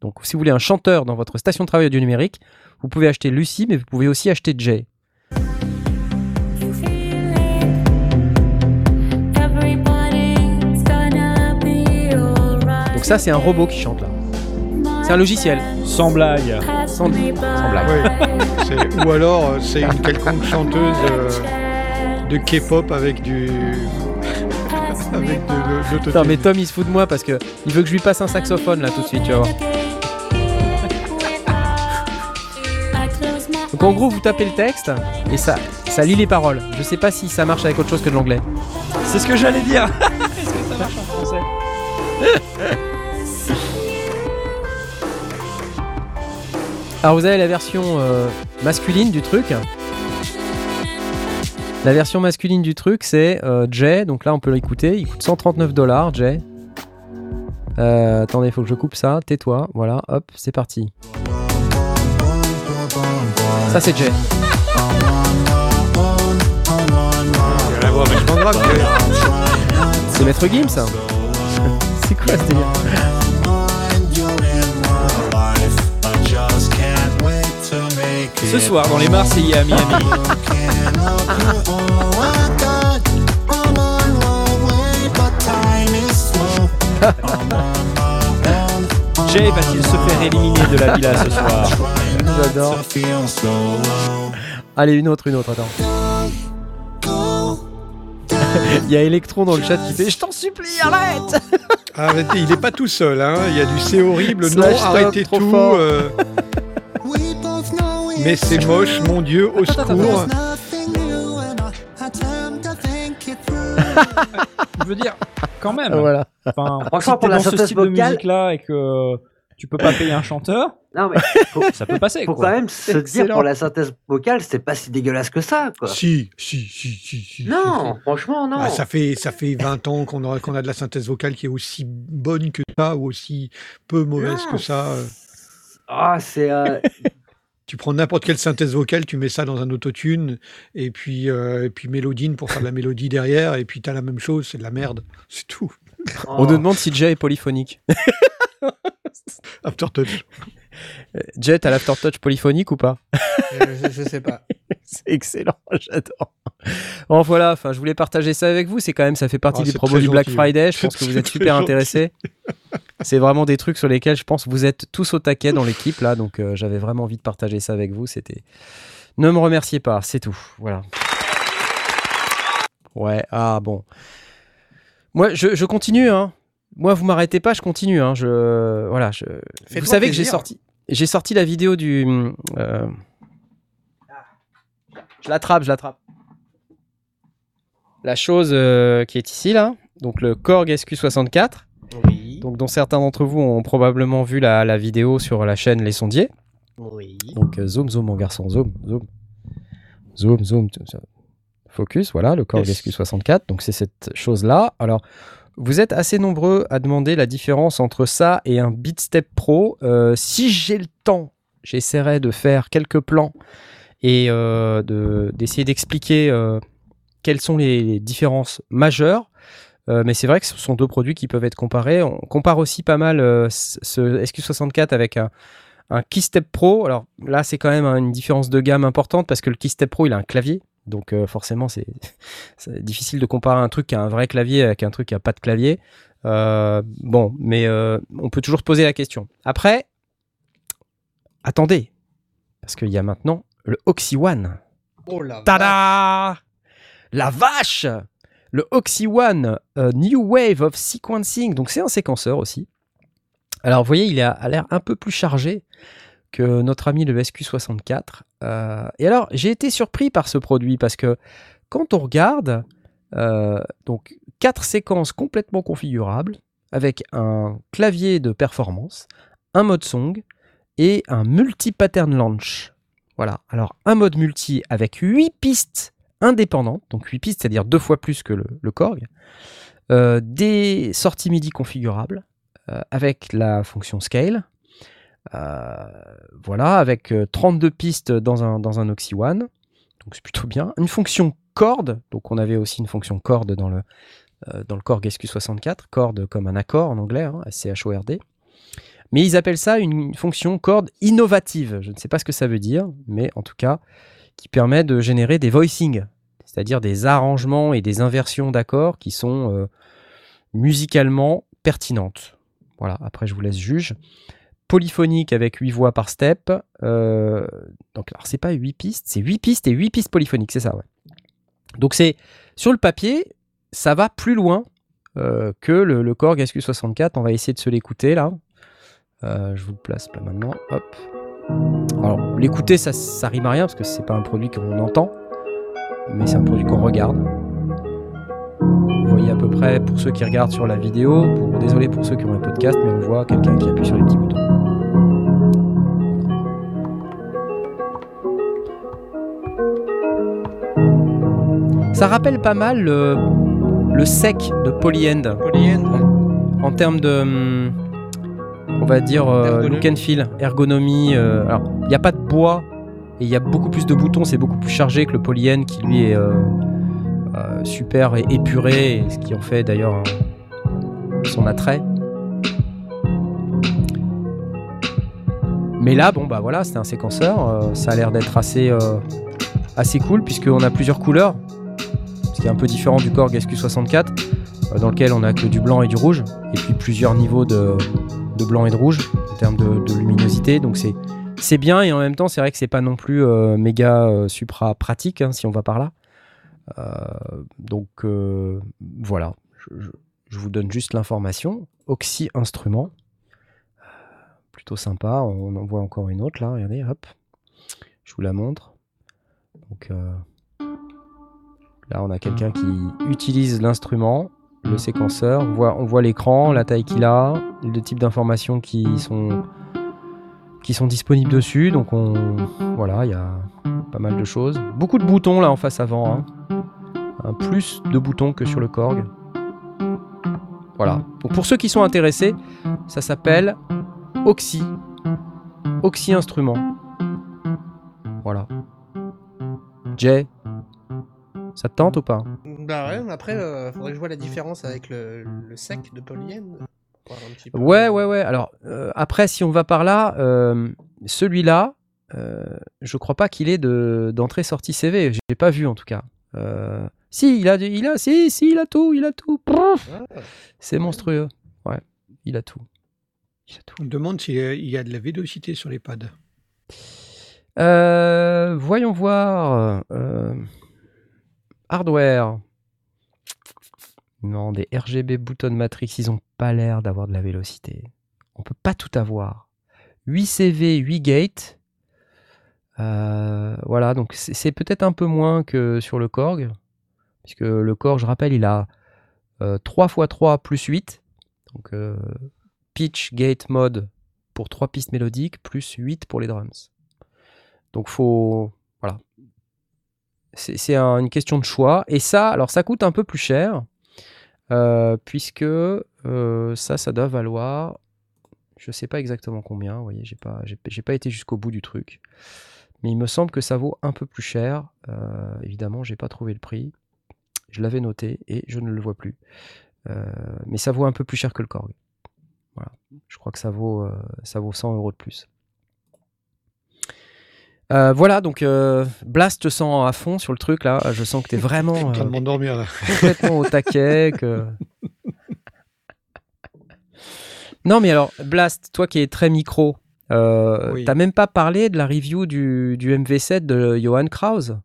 Speaker 1: Donc, si vous voulez un chanteur dans votre station de travail audio numérique, vous pouvez acheter Lucy, mais vous pouvez aussi acheter Jay. Donc, ça, c'est un robot qui chante là. C'est un logiciel.
Speaker 2: Sans blague.
Speaker 1: Sans, sans blague.
Speaker 3: Ou alors, euh, c'est une quelconque chanteuse euh, de K-pop avec du. Avec de,
Speaker 1: Putain, mais Tom il se fout de moi parce que il veut que je lui passe un saxophone là tout de suite, tu vas voir. Donc Donc en gros, vous tapez le texte et ça, ça lit les paroles. Je sais pas si ça marche avec autre chose que de l'anglais.
Speaker 2: C'est ce que j'allais dire. Est-ce que ça marche en français?
Speaker 1: Alors vous avez la version euh, masculine du truc. La version masculine du truc, c'est euh, Jay. Donc là, on peut l'écouter. Il coûte 139 dollars, Jay. Euh, attendez, faut que je coupe ça. Tais-toi. Voilà, hop, c'est parti. Ça, c'est Jay. C'est Maître Gims, ça. c'est quoi ce délire?
Speaker 2: Ce soir, dans les Marseillais à Miami. Jay va-t-il se faire éliminer de la villa ce soir
Speaker 1: J'adore. Allez, une autre, une autre, attends. Il y a Electron dans le chat qui fait Je t'en supplie, arrête
Speaker 3: Arrêtez, il est pas tout seul. Hein. Il y a du c'est horrible, non,
Speaker 1: Slash top,
Speaker 3: arrêtez
Speaker 1: trop
Speaker 3: tout.
Speaker 1: fort.
Speaker 3: euh, Mais c'est moche, mon Dieu, au secours.
Speaker 2: Je veux dire, quand même.
Speaker 1: Voilà.
Speaker 2: Enfin,
Speaker 4: Franchement,
Speaker 2: si
Speaker 4: pour la
Speaker 2: dans ce
Speaker 4: synthèse
Speaker 2: style de
Speaker 4: vocale-
Speaker 2: musique là et que tu peux pas payer un chanteur,
Speaker 4: Non, mais faut,
Speaker 2: ça peut passer.
Speaker 4: faut
Speaker 2: quoi.
Speaker 4: quand même se dire
Speaker 1: Excellent.
Speaker 4: pour la synthèse vocale, c'est pas si dégueulasse que ça, quoi.
Speaker 3: Si, si, si, si, si.
Speaker 4: Non, franchement, non.
Speaker 3: Ah, ça, fait, ça fait 20 ans qu'on a, qu'on a de la synthèse vocale qui est aussi bonne que ça ou aussi peu mauvaise
Speaker 4: Non.
Speaker 3: que ça. euh.
Speaker 4: Ah, c'est. euh,
Speaker 3: Tu prends n'importe quelle synthèse vocale, tu mets ça dans un autotune, et puis, euh, et puis Mélodine pour faire de la mélodie derrière, et puis t'as la même chose, c'est de la merde. C'est tout.
Speaker 1: On nous demande si Jay est polyphonique.
Speaker 3: Aftertouch.
Speaker 1: Euh, Jay, t'as l'aftertouch polyphonique ou pas
Speaker 5: Euh, je, je sais pas.
Speaker 1: C'est excellent, j'adore. Bon voilà, enfin je voulais partager ça avec vous, c'est quand même ça fait partie
Speaker 3: Ah,
Speaker 1: des promos du Black
Speaker 3: gentil.
Speaker 1: Friday, je pense que vous êtes super
Speaker 3: gentil.
Speaker 1: intéressés. C'est vraiment des trucs sur lesquels je pense que vous êtes tous au taquet dans l'équipe là, donc euh, j'avais vraiment envie de partager ça avec vous, c'était Ne me remerciez pas, c'est tout. Voilà. Ouais, ah bon. Moi je, je continue hein. Moi vous m'arrêtez pas, je continue hein. Je voilà, je Vous savez que j'ai sorti j'ai sorti la vidéo du euh, je l'attrape, je l'attrape. La chose euh, qui est ici, là, donc le Korg SQ64,
Speaker 5: Oui.
Speaker 1: donc dont certains d'entre vous ont probablement vu la, la vidéo sur la chaîne Les Sondiers.
Speaker 5: Oui.
Speaker 1: Donc euh, zoom, zoom, mon garçon, zoom, zoom. Zoom, zoom, focus, voilà, le Korg
Speaker 3: Yes.
Speaker 1: SQ64. Donc c'est cette chose-là. Alors, vous êtes assez nombreux à demander la différence entre ça et un Beatstep Pro. Euh, si j'ai le temps, j'essaierai de faire quelques plans et euh, de- d'essayer d'expliquer euh, quelles sont les, différences majeures. Mais c'est vrai que ce sont deux produits qui peuvent être comparés. On compare aussi pas mal ce ce SQ64 avec un, un Keystep Pro. Alors là, c'est quand même hein, une différence de gamme importante parce que le Keystep Pro, il a un clavier. Donc euh, forcément, c'est difficile de comparer un truc qui a un vrai clavier avec un truc qui a pas de clavier. Euh, bon, mais euh, on peut toujours se poser la question. Après, attendez, parce qu'il y a maintenant le Oxy One.
Speaker 5: Oh la.
Speaker 1: Tada La vache Le Oxy One New Wave of Sequencing. Donc c'est un séquenceur aussi. Alors vous voyez, il a l'air un peu plus chargé notre ami le SQ64. Euh, et alors j'ai été surpris par ce produit parce que quand on regarde, euh, donc quatre séquences complètement configurables avec un clavier de performance, un mode song et un multi-pattern launch. Voilà, alors un mode multi avec 8 pistes indépendantes, donc 8 pistes, c'est-à-dire deux fois plus que le, Korg, euh, des sorties MIDI configurables avec la fonction scale, voilà, avec euh, 32 pistes dans un, dans un Oxy One, donc c'est plutôt bien. Une fonction corde, donc on avait aussi une fonction corde dans le, euh, dans le Korg SQ64, corde comme un accord en anglais, hein, C-H-O-R-D. Mais ils appellent ça une fonction corde innovative. Je ne sais pas ce que ça veut dire, mais en tout cas, qui permet de générer des voicings, c'est-à-dire des arrangements et des inversions d'accords qui sont euh, musicalement pertinentes. Voilà, après je vous laisse juge. Polyphonique avec 8 voix par step. Euh, donc, alors c'est pas 8 pistes, c'est 8 pistes et 8 pistes polyphoniques, c'est ça, ouais. Donc c'est sur le papier, ça va plus loin euh, que le, le Korg SQ64. On va essayer de se l'écouter là. Euh, je vous le place là maintenant. Alors, l'écouter, ça, ça rime à rien parce que c'est pas un produit qu'on entend, mais c'est un produit qu'on regarde. Vous voyez à peu près, pour ceux qui regardent sur la vidéo, pour, désolé pour ceux qui ont un podcast, mais on voit quelqu'un qui appuie sur les petits boutons. Ça rappelle pas mal le, le sec de Polyend
Speaker 5: Polyend, ouais.
Speaker 1: en termes de, on va dire, euh, look and feel, ergonomie. euh, alors, il n'y a pas de bois et il y a beaucoup plus de boutons, c'est beaucoup plus chargé que le Polyend qui lui est euh, euh, super et épuré, ce qui en fait d'ailleurs son attrait. Mais là, bon bah voilà, c'est un séquenceur, euh, ça a l'air d'être assez, euh, assez cool puisqu'on a plusieurs couleurs, ce qui est un peu différent du Korg SQ64 euh, dans lequel on a que du blanc et du rouge, et puis plusieurs niveaux de, blanc et de rouge en termes de, luminosité. Donc c'est bien et en même temps c'est vrai que c'est pas non plus méga supra pratique hein, si on va par là. Euh, donc euh, voilà, je, vous donne juste l'information. Oxy Instrument, Euh, plutôt sympa. On en voit encore une autre là. Regardez, hop, je vous la montre. Donc là on a quelqu'un qui utilise l'instrument le séquenceur. On voit l'écran, la taille qu'il a, le type d'informations qui sont, qui sont disponibles dessus. Donc on, voilà, il y a pas mal de choses. Beaucoup de boutons là en face avant. hein. Un plus de boutons que sur le Korg. Voilà. Donc pour ceux qui sont intéressés, ça s'appelle Oxy. Oxy Instrument. Voilà. Jay, ça te tente ou pas?
Speaker 5: Bah ouais, mais après, euh, faudrait que je vois la différence avec le, le sec de Polyend. Pour voir un petit peu.
Speaker 1: Ouais, ouais, ouais. Alors, euh, après, si on va par là, euh, celui-là, euh, je crois pas qu'il ait de- d'entrée-sortie CV. J'ai pas vu en tout cas. Euh, si, il a, du- il a, si, si, il a tout, il a tout.
Speaker 5: Ah,
Speaker 1: C'est monstrueux. Ouais, il a tout. Il a tout.
Speaker 3: On me demande s'il y a- il y a de la vélocité sur les pads.
Speaker 1: Euh, voyons voir. euh, hardware. Non, des RGB button matrix, ils ont pas l'air d'avoir de la vélocité. On peut pas tout avoir. 8 CV, 8 gates. Euh, voilà, donc c'est peut-être un peu moins que sur le Korg. Puisque le Korg, je rappelle, il a euh, 3 x 3 plus 8. Donc euh, pitch, gate, mode pour 3 pistes mélodiques, plus 8 pour les drums. Donc faut voilà. C'est c'est un- une question de choix. Et ça, alors ça coûte un peu plus cher puisque euh, ça, ça doit valoir. Je sais pas exactement combien. Vous voyez, j'ai pas, pas été jusqu'au bout du truc. Mais il me semble que ça vaut un peu plus cher. Euh, évidemment, j'ai pas trouvé le prix. Je l'avais noté et je ne le vois plus. Euh, mais ça vaut un peu plus cher que le Korg. Voilà. Je crois que ça vaut, euh, ça vaut 100 euros de plus. Euh, voilà, donc euh, Blast, te sens à fond sur le truc là. Je sens que tu es vraiment euh,
Speaker 3: de m'endormir là.
Speaker 1: complètement au taquet. Que... Non, mais alors, Blast, toi qui es très micro, euh,
Speaker 3: Oui.
Speaker 1: t'as même pas parlé de la review du, du MV7 de Johan Krause?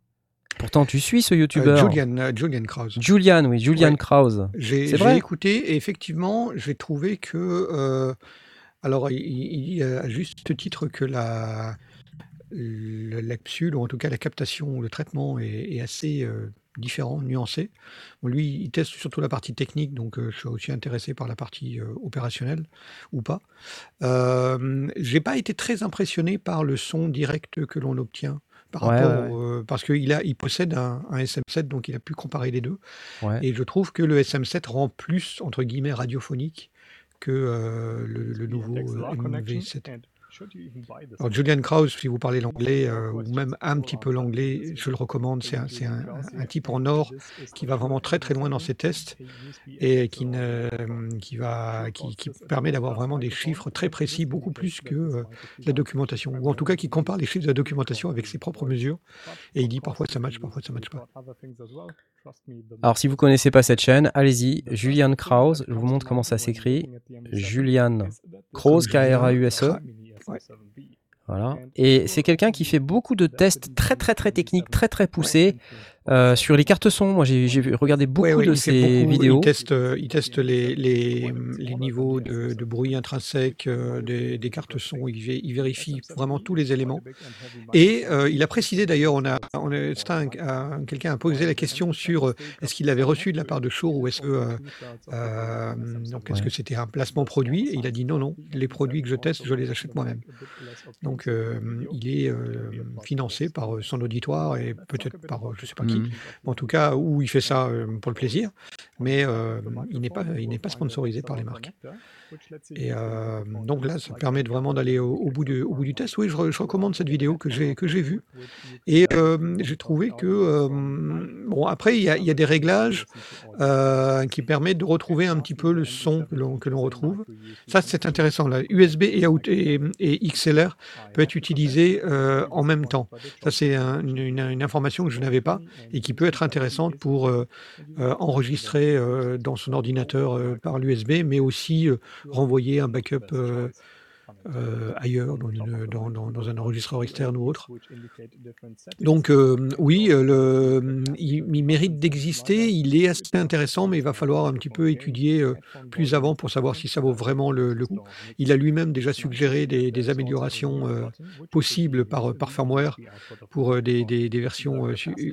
Speaker 1: Pourtant, tu suis ce
Speaker 3: Euh,
Speaker 1: youtubeur.
Speaker 3: Julian, euh, Julian Krause.
Speaker 1: Julian, oui, Julian
Speaker 3: Ouais.
Speaker 1: Krause.
Speaker 3: J'ai
Speaker 1: C'est
Speaker 3: j'ai
Speaker 1: vrai?
Speaker 3: écouté et effectivement, j'ai trouvé que. euh, alors, il, il dit à juste titre que la, le- la capsule, ou en tout cas la captation ou le traitement, est, est assez euh, différent, nuancé. Bon, lui, il teste surtout la partie technique, donc euh, je suis aussi intéressé par la partie euh, opérationnelle ou pas. Euh, j'ai pas été très impressionné par le son direct que l'on obtient. Par
Speaker 1: Ouais,
Speaker 3: rapport
Speaker 1: ouais,
Speaker 3: euh, parce qu'il a, il possède un, un SM7, donc il a pu comparer les deux.
Speaker 1: Ouais.
Speaker 3: Et je trouve que le SM7 rend plus, entre guillemets, radiophonique que euh, le, le nouveau euh, MV7. Alors, Julian Krause, si vous parlez l'anglais, euh, ou même un petit peu l'anglais, je le recommande. C'est un, c'est un- un type en or qui va vraiment très très loin dans ses tests et qui, ne, qui, va, qui, qui permet d'avoir vraiment des chiffres très précis, beaucoup plus que euh, la documentation. Ou en tout cas, qui compare les chiffres de la documentation avec ses propres mesures. Et il dit parfois ça match, parfois ça match pas.
Speaker 1: Alors, si vous connaissez pas cette chaîne, allez-y. Julian Krause, je vous montre comment ça s'écrit. Julian Krause, K-R-A-U-S-E.
Speaker 3: Ouais.
Speaker 1: Voilà. Et c'est quelqu'un qui fait beaucoup de tests très très très techniques, très très poussés. Euh, sur les cartes son, moi j'ai regardé beaucoup
Speaker 3: Ouais, ouais,
Speaker 1: de ces
Speaker 3: beaucoup-
Speaker 1: vidéos.
Speaker 3: Il teste, euh, il teste les, les, les niveaux de, de bruit intrinsèque euh, des, des cartes son. Il, vé- il vérifie vraiment tous les éléments. Et euh, il a précisé d'ailleurs, on a, on quelqu'un a posé la question sur est-ce qu'il l'avait reçu de la part de Shure ou est-ce que donc est-ce
Speaker 1: Ouais.
Speaker 3: que c'était un placement produit? Et il a dit non non, les produits que je teste, je les achète moi-même. Donc il est financé par son auditoire et peut-être par je sais pas qui.
Speaker 1: Mhm.
Speaker 3: En tout cas, où il fait ça euh, pour le plaisir, mais euh, il n'est pas, il n'est pas sponsorisé par les marques. Et euh, donc là, ça permet de vraiment d'aller au, au bout du, au bout du test. Oui, je, re- je recommande cette vidéo que j'ai que j'ai vue. Et euh, j'ai trouvé que euh, bon après il y a, il y a des réglages euh, qui permettent de retrouver un petit peu le son que l'on que l'on retrouve. Ça c'est intéressant. Là, USB et, out- et, et XLR peut être utilisé euh, en même temps. Ça c'est un- une, information que je n'avais pas et qui peut être intéressante pour euh, euh, enregistrer euh, dans son ordinateur euh, par l'USB, mais aussi euh, renvoyer un backup euh, euh, ailleurs, dans, une- dans- dans- dans un enregistreur externe ou autre. Donc euh, oui, euh, le, il, il mérite d'exister, il est assez intéressant, mais il va falloir un petit peu étudier euh, plus avant pour savoir si ça vaut vraiment le, le coup. Il a lui-même déjà suggéré des, des améliorations euh, possibles par, par firmware pour des, des- des versions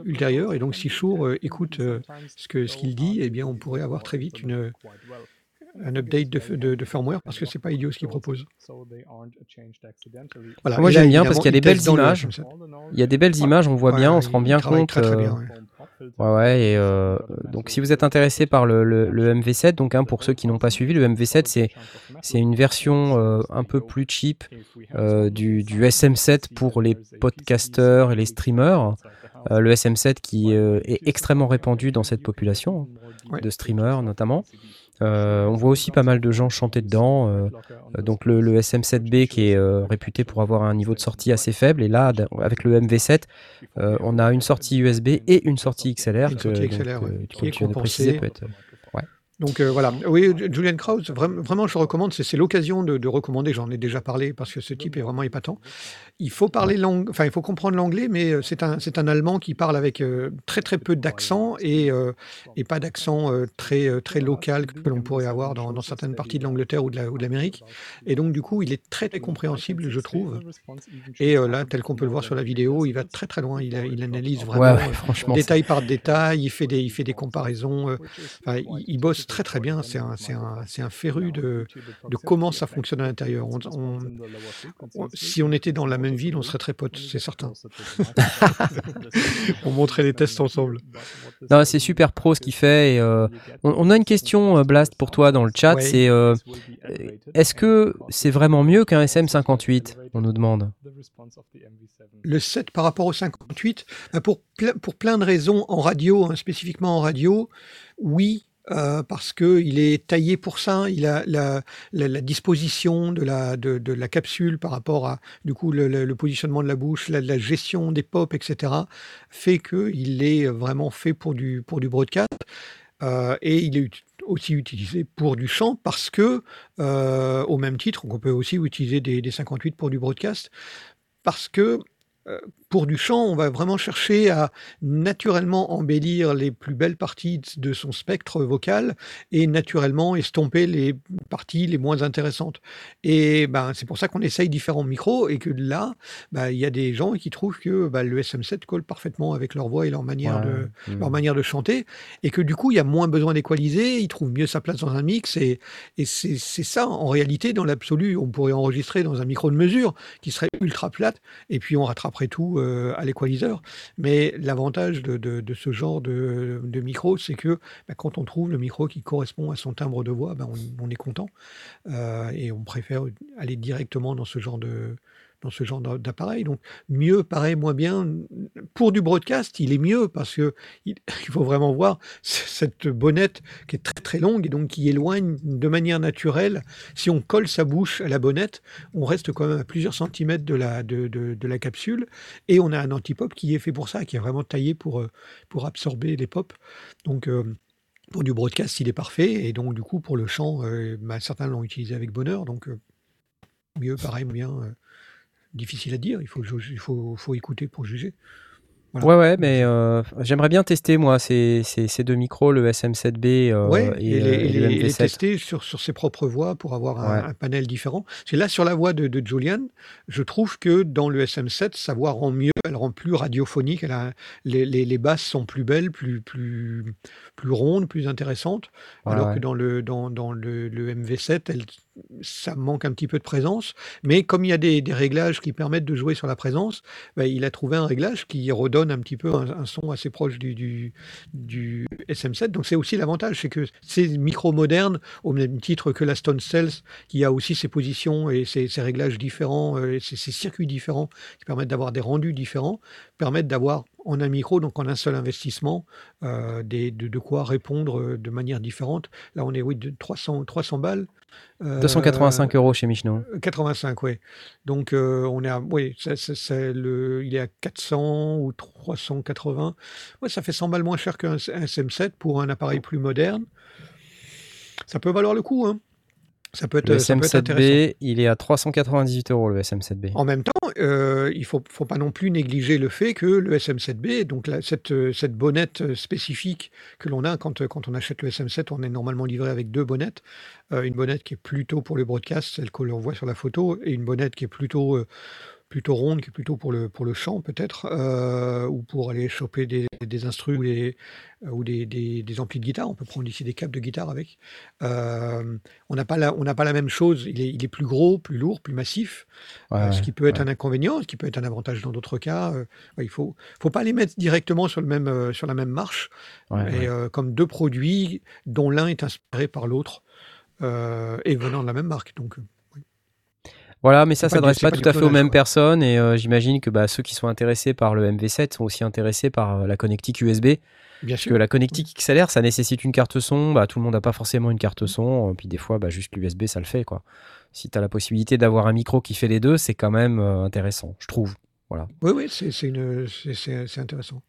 Speaker 3: ultérieures. Et donc si Shure écoute ce que ce qu'il dit, eh bien on pourrait avoir très vite une, un update de, f- de- de firmware parce que c'est pas idiot ce qu'il propose. Voilà.
Speaker 1: Moi, j'aime bien parce qu'il y a des belles images.
Speaker 3: HM7.
Speaker 1: Il y a des belles images, on voit
Speaker 3: Ouais,
Speaker 1: bien, on se rend bien compte.
Speaker 3: très, très
Speaker 1: euh,
Speaker 3: bien, ouais.
Speaker 1: Ouais, ouais, et euh, donc si vous êtes intéressé par le, le- le MV7, donc hein, pour ceux qui n'ont pas suivi, le MV7 c'est c'est une version euh, un peu plus cheap euh, du, du SM7 pour les podcasters et les streamers. Euh, le SM7 qui euh, est extrêmement répandu dans cette population
Speaker 3: Ouais.
Speaker 1: de streamers notamment. Euh, on voit aussi pas mal de gens chanter dedans. euh, donc le, le SM7B qui est euh, réputé pour avoir un niveau de sortie assez faible. Et là, avec le MV7, euh, on a une sortie USB et une sortie XLR.
Speaker 3: Une
Speaker 1: que,
Speaker 3: sortie
Speaker 1: donc,
Speaker 3: XLR, ouais, qui
Speaker 1: comme
Speaker 3: est
Speaker 1: tu viens de préciser,
Speaker 3: compensée.
Speaker 1: peut être.
Speaker 3: Donc euh, voilà, oui, Julian Krauss, vraiment, vraiment je recommande, c'est c'est l'occasion de, de recommander, j'en ai déjà parlé parce que ce type est vraiment épatant. Il faut parler enfin il faut comprendre l'anglais, mais euh, c'est un, c'est un Allemand qui parle avec euh, très très peu d'accent et, euh, et pas d'accent euh, très, très local que l'on pourrait avoir dans, dans certaines parties de l'Angleterre ou de la- ou de l'Amérique. Et donc du coup, il est très très compréhensible, je trouve. Et là, tel qu'on peut le voir sur la vidéo, il va très très loin, il, il analyse vraiment
Speaker 1: Ouais, ouais, franchement. c'est-
Speaker 3: détail par détail, il fait des, il fait des comparaisons. enfin, il, il bosse très très bien. C'est un, c'est un, c'est un féru de, de comment ça fonctionne à l'intérieur. On- on- on- si on était dans la même ville, on serait très potes, c'est certain. On montrait les tests ensemble.
Speaker 1: Non, c'est super pro ce qu'il fait. et, euh, on, on a une question, euh, Blast, pour toi dans le chat.
Speaker 3: Ouais.
Speaker 1: C'est euh, est-ce que c'est vraiment mieux qu'un SM58 On nous demande.
Speaker 3: Le 7 par rapport au 58, bah, pour, ple- pour plein de raisons en radio, hein, spécifiquement en radio, oui. Euh, parce qu'il est taillé pour ça, il a la, disposition de la, capsule par rapport à du coup le, positionnement de la bouche, la, gestion des pop, etc. fait qu'il est vraiment fait pour du, pour du broadcast. Euh, et il est aussi utilisé pour du chant parce que, euh, au même titre qu'on peut aussi utiliser des 58 pour du broadcast, parce que euh, pour du chant, on va vraiment chercher à naturellement embellir les plus belles parties de son spectre vocal et naturellement estomper les parties les moins intéressantes. Et ben, c'est pour ça qu'on essaye différents micros et que là, ben, il y a des gens qui trouvent que ben, le SM7 colle parfaitement avec leur voix et leur manière de,
Speaker 1: Ouais.
Speaker 3: leur manière de chanter, et que du coup, il y a moins besoin d'équaliser, il trouve mieux sa place dans un mix, et, et c'est c'est ça, en réalité, dans l'absolu, on pourrait enregistrer dans un micro de mesure qui serait ultra plate, et puis on rattraperait tout euh, à l'équaliseur. Mais l'avantage de, ce genre de, micro, c'est que bah, quand on trouve le micro qui correspond à son timbre de voix, bah, on, on est content, Euh, et on préfère aller directement dans ce genre de dans ce genre d'a- d'appareil. Donc mieux paraît moins bien. Pour du broadcast, il est mieux parce que il, faut vraiment voir cette bonnette qui est très très longue et donc qui éloigne de manière naturelle. Si on colle sa bouche à la bonnette, on reste quand même à plusieurs centimètres de la, de, de- la capsule et on a un antipop qui est fait pour ça, qui est vraiment taillé pour, euh, pour absorber les pops. Donc euh, pour du broadcast, il est parfait et donc du coup pour le chant, euh, bah, certains l'ont utilisé avec bonheur. Donc euh, mieux, pareil, bien. Difficile à dire. Il faut, il faut, faut écouter pour juger. Voilà.
Speaker 1: Ouais, ouais, mais euh, j'aimerais bien tester, moi, ces, ces, ces deux micros, le SM7B euh,
Speaker 3: Ouais,
Speaker 1: et,
Speaker 3: et, les,
Speaker 1: euh,
Speaker 3: et les-
Speaker 1: le
Speaker 3: et les
Speaker 1: MV7.
Speaker 3: tester sur, sur ses propres voix pour avoir un,
Speaker 1: Ouais.
Speaker 3: un panel différent. C'est là, sur la voix de, de Julian, je trouve que dans le SM7, sa voix rend mieux, elle rend plus radiophonique, elle a, les, les, les basses sont plus belles, plus, plus, plus rondes, plus intéressantes,
Speaker 1: Ouais,
Speaker 3: alors que dans le, dans, dans le, le MV7, elle, ça manque un petit peu de présence. Mais comme il y a des, réglages qui permettent de jouer sur la présence, ben, il a trouvé un réglage qui redonne un petit peu un, un son assez proche du, du, du SM7. Donc c'est aussi l'avantage, c'est que ces micros modernes, au même titre que la Stone Cells, qui a aussi ses positions et ses, réglages différents, euh, ses circuits différents, qui permettent d'avoir des rendus différents, permettent d'avoir en un micro, donc en un seul investissement, euh, des, de, de quoi répondre euh, de manière différente. Là, on est oui, de 300, 300 balles. Euh,
Speaker 1: 285 euros chez Michno.
Speaker 3: 85, oui. Donc, euh, on est à, oui, ça- le, il est à 400 ou 380. Ouais, ça fait 100 balles moins cher qu'un un SM7 pour un appareil plus moderne. Ça peut valoir le coup, hein. Ça peut être,
Speaker 1: Le
Speaker 3: ça peut être intéressant.
Speaker 1: SM7B, il est à 398 euros, le SM7B.
Speaker 3: En même temps, euh, il ne faut, faut pas non plus négliger le fait que le SM7B, donc la- cette, cette bonnette spécifique que l'on a quand, quand on achète le SM7, on est normalement livré avec deux bonnettes. Euh, une bonnette qui est plutôt pour le broadcast, celle que l'on voit sur la photo, et une bonnette qui est plutôt, euh, plutôt ronde, qui est plutôt pour le, pour le chant peut-être, euh, ou pour aller choper des, des instrus ou, des, euh, ou des, des, des amplis de guitare. On peut prendre ici des câbles de guitare avec. Euh, on n'a pas, la- on pas la même chose. Il est, il est plus gros, plus lourd, plus massif.
Speaker 1: Ouais,
Speaker 3: Euh, ce qui peut être
Speaker 1: ouais.
Speaker 3: un inconvénient, ce qui peut être un avantage dans d'autres cas. il faut, faut pas les mettre directement sur, le même, sur la même marche,
Speaker 1: Ouais,
Speaker 3: et, comme deux produits dont l'un est inspiré par l'autre et venant de la même marque. Donc,
Speaker 1: Voilà, mais ça
Speaker 3: pas
Speaker 1: s'adresse pas,
Speaker 3: pas
Speaker 1: tout à fait aux mêmes personnes et euh, j'imagine que bah, ceux qui sont intéressés par le MV7 sont aussi intéressés par euh, la connectique USB.
Speaker 3: bien
Speaker 1: Parce
Speaker 3: sûr.
Speaker 1: que la connectique XLR, ça nécessite une carte son. Bah, tout le monde n'a pas forcément une carte son. euh, Puis des fois, bah, juste l'USB, ça le fait. Quoi. Si tu as la possibilité d'avoir un micro qui fait les deux, c'est quand même euh, intéressant, je trouve.
Speaker 3: Oui, oui, c'est intéressant.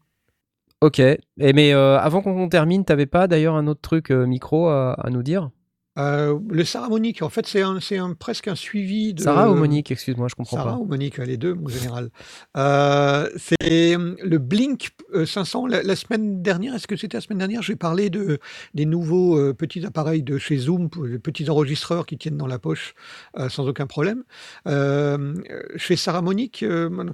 Speaker 1: Ok. Et mais euh, avant qu'on termine, t'avais pas d'ailleurs un autre truc micro à, à nous dire?
Speaker 3: Euh, le Sarah Monique, en fait, c'est un, un, presque un suivi de.
Speaker 1: Sarah ou Monique Excuse-moi, je comprends
Speaker 3: Sarah
Speaker 1: pas.
Speaker 3: ou Monique, les deux, mon général. Euh, c'est euh, le Blink euh, 500. La, la semaine dernière, est-ce que c'était la semaine dernière J'ai parlé de, des nouveaux euh, petits appareils de chez Zoom, les petits enregistreurs qui tiennent dans la poche sans aucun problème. Chez Sarah Monique,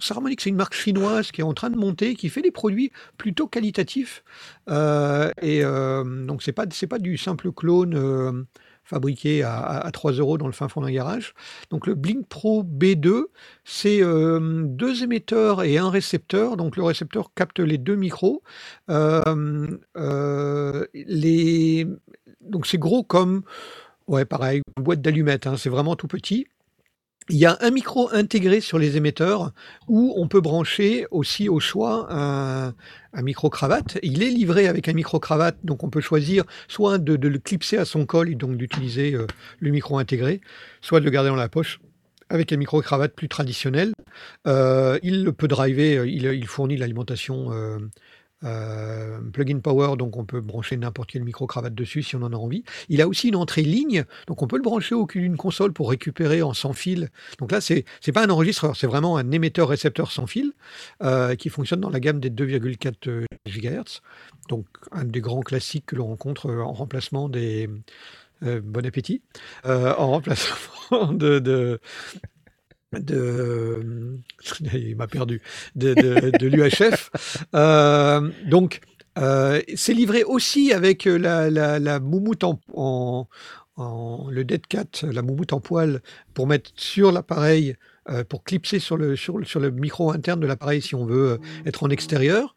Speaker 3: Sarah Monique, c'est une marque chinoise qui est en train de monter, qui fait des produits plutôt qualitatifs. Et donc, c'est pas, pas du simple clone. Fabriqué à, à- à 3 euros dans le fin fond d'un garage. Donc le Blink Pro B2, c'est euh, deux émetteurs et un récepteur. Donc le récepteur capte les deux micros. Euh, euh, les... Donc c'est gros comme, ouais pareil, boîte d'allumettes, hein, c'est vraiment tout petit. Il y a un micro intégré sur les émetteurs où on peut brancher aussi au choix un, micro-cravate. Il est livré avec un micro-cravate, donc on peut choisir soit de, le clipser à son col et donc d'utiliser euh, le micro intégré, soit de le garder dans la poche avec un micro-cravate plus traditionnel. Euh, il peut driver, euh, il, fournit l'alimentation euh, plug-in power, donc on peut brancher n'importe quel micro-cravate dessus si on en a envie. Il a aussi une entrée ligne, donc on peut le brancher au cul d'une console pour récupérer en sans fil. Donc là, c'est c'est pas un enregistreur, c'est vraiment un émetteur-récepteur sans fil euh, qui fonctionne dans la gamme des 2,4 euh, GHz. Donc un des grands classiques que l'on rencontre en remplacement des bon appétit, en remplacement de de il m'a perdu de, de, de l'UHF. Euh, donc euh, c'est livré aussi avec la, la, la moumoute en, en, en- le Dead Cat, la moumoute en poil pour mettre sur l'appareil. euh, pour clipser sur le, sur, sur le micro interne de l'appareil si on veut euh, être en extérieur.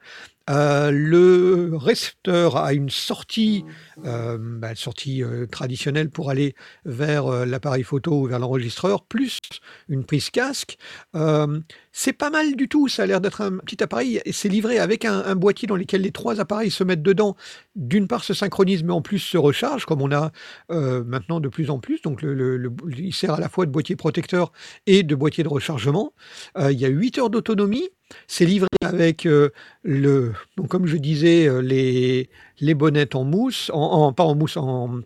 Speaker 3: Euh, le récepteur a une sortie, euh, bah, sortie euh, traditionnelle pour aller vers l'appareil photo ou vers l'enregistreur, plus une prise casque. C'est pas mal du tout, ça a l'air d'être un petit appareil, c'est livré avec un, boîtier dans lequel les trois appareils se mettent dedans. D'une part, se synchronisent, mais en plus se rechargent, comme on a euh, maintenant de plus en plus. Donc, il sert à la fois de boîtier protecteur et de boîtier de rechargement. Euh, il y a 8 heures d'autonomie. C'est livré avec euh, le, donc comme je disais, les, les bonnettes en mousse, en- pas en mousse, en,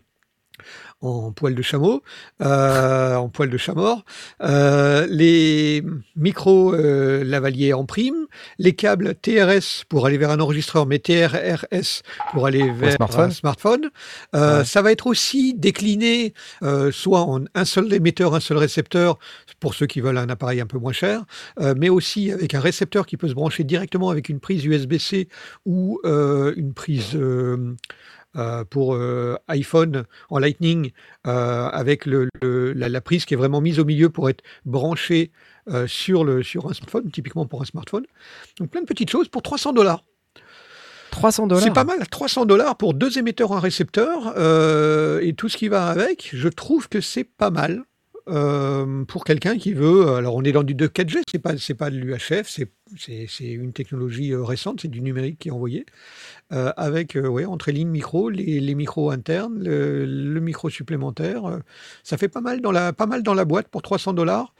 Speaker 3: en poil de chameau, euh, en poil de chat mort, euh, les micros euh, lavaliers en prime, les câbles TRS pour aller vers un enregistreur, mais TRRS pour aller vers
Speaker 1: smartphone.
Speaker 3: un smartphone. Euh,
Speaker 1: Ouais.
Speaker 3: Ça va être aussi décliné euh, soit en un seul émetteur, un seul récepteur, pour ceux qui veulent un appareil un peu moins cher, euh, mais aussi avec un récepteur qui peut se brancher directement avec une prise USB-C ou euh, une prise euh, pour euh, iPhone en Lightning euh, avec le, le- la, la prise qui est vraiment mise au milieu pour être branchée sur, le, sur un smartphone, typiquement pour un smartphone. Donc plein de petites choses pour 300 dollars.
Speaker 1: 300 dollars.
Speaker 3: C'est pas mal, 300 dollars pour deux émetteurs, un récepteur et tout ce qui va avec. Je trouve que c'est pas mal euh, pour quelqu'un qui veut. Alors on est dans du 2 4G, c'est pas c'est pas de l'UHF, c'est c'est une technologie euh, récente, c'est du numérique qui est envoyé euh, avec euh, ouais entrée ligne micro, les, les micros internes, le, le micro supplémentaire. euh, ça fait pas mal dans la pas mal dans la boîte pour 300 dollars.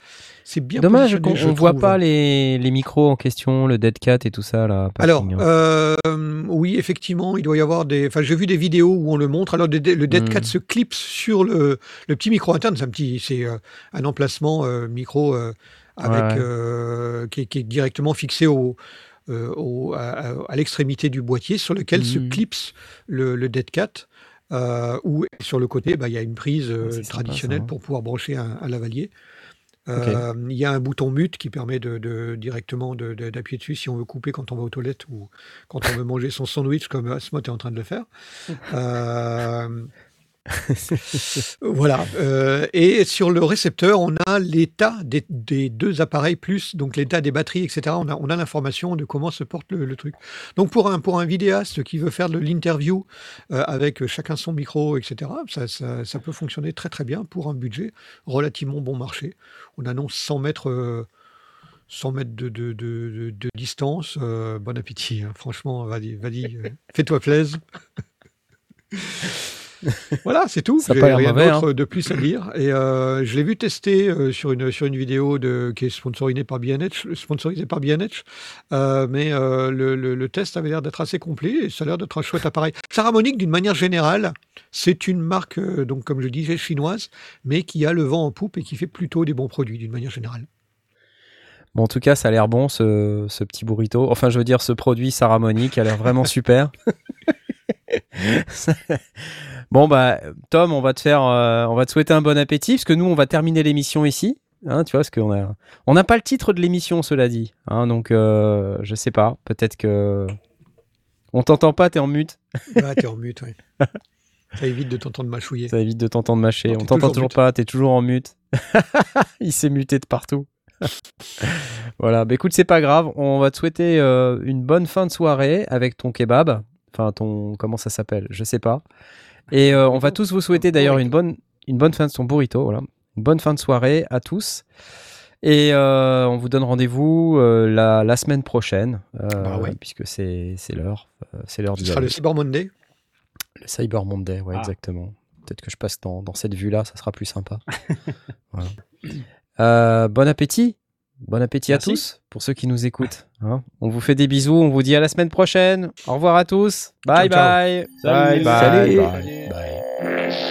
Speaker 3: C'est bien
Speaker 1: Dommage qu'on on voit pas les, les micros en question, le Dead Cat et tout ça là.
Speaker 3: Alors,
Speaker 1: hein.
Speaker 3: oui, effectivement, il doit y avoir des. Enfin, j'ai vu des vidéos où on le montre. Alors, le Dead. Cat se clipse sur le, le petit micro interne. C'est un petit, c'est un emplacement micro avec
Speaker 1: Ouais.
Speaker 3: euh, qui, est, qui est directement fixé au, euh, au- à, l'extrémité du boîtier, sur lequel se
Speaker 1: Mm.
Speaker 3: clipse le, le Dead Cat. Euh, où sur le côté, bah, il y a une prise euh,
Speaker 1: Ah, sympa,
Speaker 3: traditionnelle
Speaker 1: ça, hein.
Speaker 3: pour pouvoir brancher un, un lavalier. Euh, Il y a un bouton mute qui permet de, de- directement de- de- d'appuyer dessus si on veut couper quand on va aux toilettes ou quand on veut manger son sandwich comme Asmot est en train de le faire. Euh, voilà. Euh, et sur le récepteur, on a l'état des, deux appareils plus donc l'état des batteries, etc. On a, on a l'information de comment se porte le, truc. Donc pour un pour un vidéaste qui veut faire de l'interview euh, avec chacun son micro, etc. Ça, ça, peut fonctionner très très bien pour un budget relativement bon marché. On annonce 100 mètres. euh, 100 mètres de, distance, Euh, bon appétit. hein. Franchement, vas-y, vas-y, euh, fais-toi plaisir. voilà, c'est tout.
Speaker 1: Ça
Speaker 3: J'ai
Speaker 1: pas
Speaker 3: rien d'autre de plus à dire. Et euh, je l'ai vu tester euh, sur une sur une vidéo de qui est sponsorisée par sponsorisée par. Euh, mais le, le- le test avait l'air d'être assez complet et ça a l'air d'être un chouette appareil. Saramonic, d'une manière générale, c'est une marque donc comme je disais chinoise, mais qui a le vent en poupe et qui fait plutôt des bons produits d'une manière générale.
Speaker 1: Bon, en tout cas, ça a l'air bon ce, ce petit burrito. Enfin, je veux dire, ce produit Sarah Monique a l'air vraiment super. bon, bah, Tom, on va te faire, euh, on va te souhaiter un bon appétit parce que nous, on va terminer l'émission ici. Hein, tu vois, parce qu'on a, on n'a pas le titre de l'émission, cela dit. Hein, donc, euh, je sais pas. Peut-être que on t'entend pas, t'es en mute.
Speaker 3: Ah, t'es en mute, oui. Ça évite de t'entendre mâchouiller.
Speaker 1: Ça évite de t'entendre mâcher. On t'entend
Speaker 3: toujours
Speaker 1: pas, t'es toujours en mute. Il s'est muté de partout. voilà, bah écoute, c'est pas grave. On va te souhaiter euh, une bonne fin de soirée avec ton kebab. Enfin, ton. Comment ça s'appelle? Je sais pas. Et euh, on va tous vous souhaiter d'ailleurs une bonne, une bonne fin de son burrito. Voilà. Une bonne fin de soirée à tous. Et euh, on vous donne rendez-vous euh, la, la semaine prochaine,
Speaker 3: Bah ouais.
Speaker 1: puisque c'est c'est l'heure. c'est l'heure
Speaker 3: Ce sera le Cyber Monday.
Speaker 1: le Cyber Monday, ouais,
Speaker 2: Ah.
Speaker 1: exactement. Peut-être que je passe dans, dans cette vue-là, ça sera plus sympa. Voilà. Bon appétit. Bon appétit
Speaker 2: Merci.
Speaker 1: à tous, pour ceux qui nous écoutent. hein. On vous fait des bisous, on vous dit à la semaine prochaine. Au revoir à tous. Bye
Speaker 3: Ciao, ciao.
Speaker 1: bye.
Speaker 2: Salut.
Speaker 1: Bye bye.
Speaker 4: Salut.
Speaker 1: bye, bye.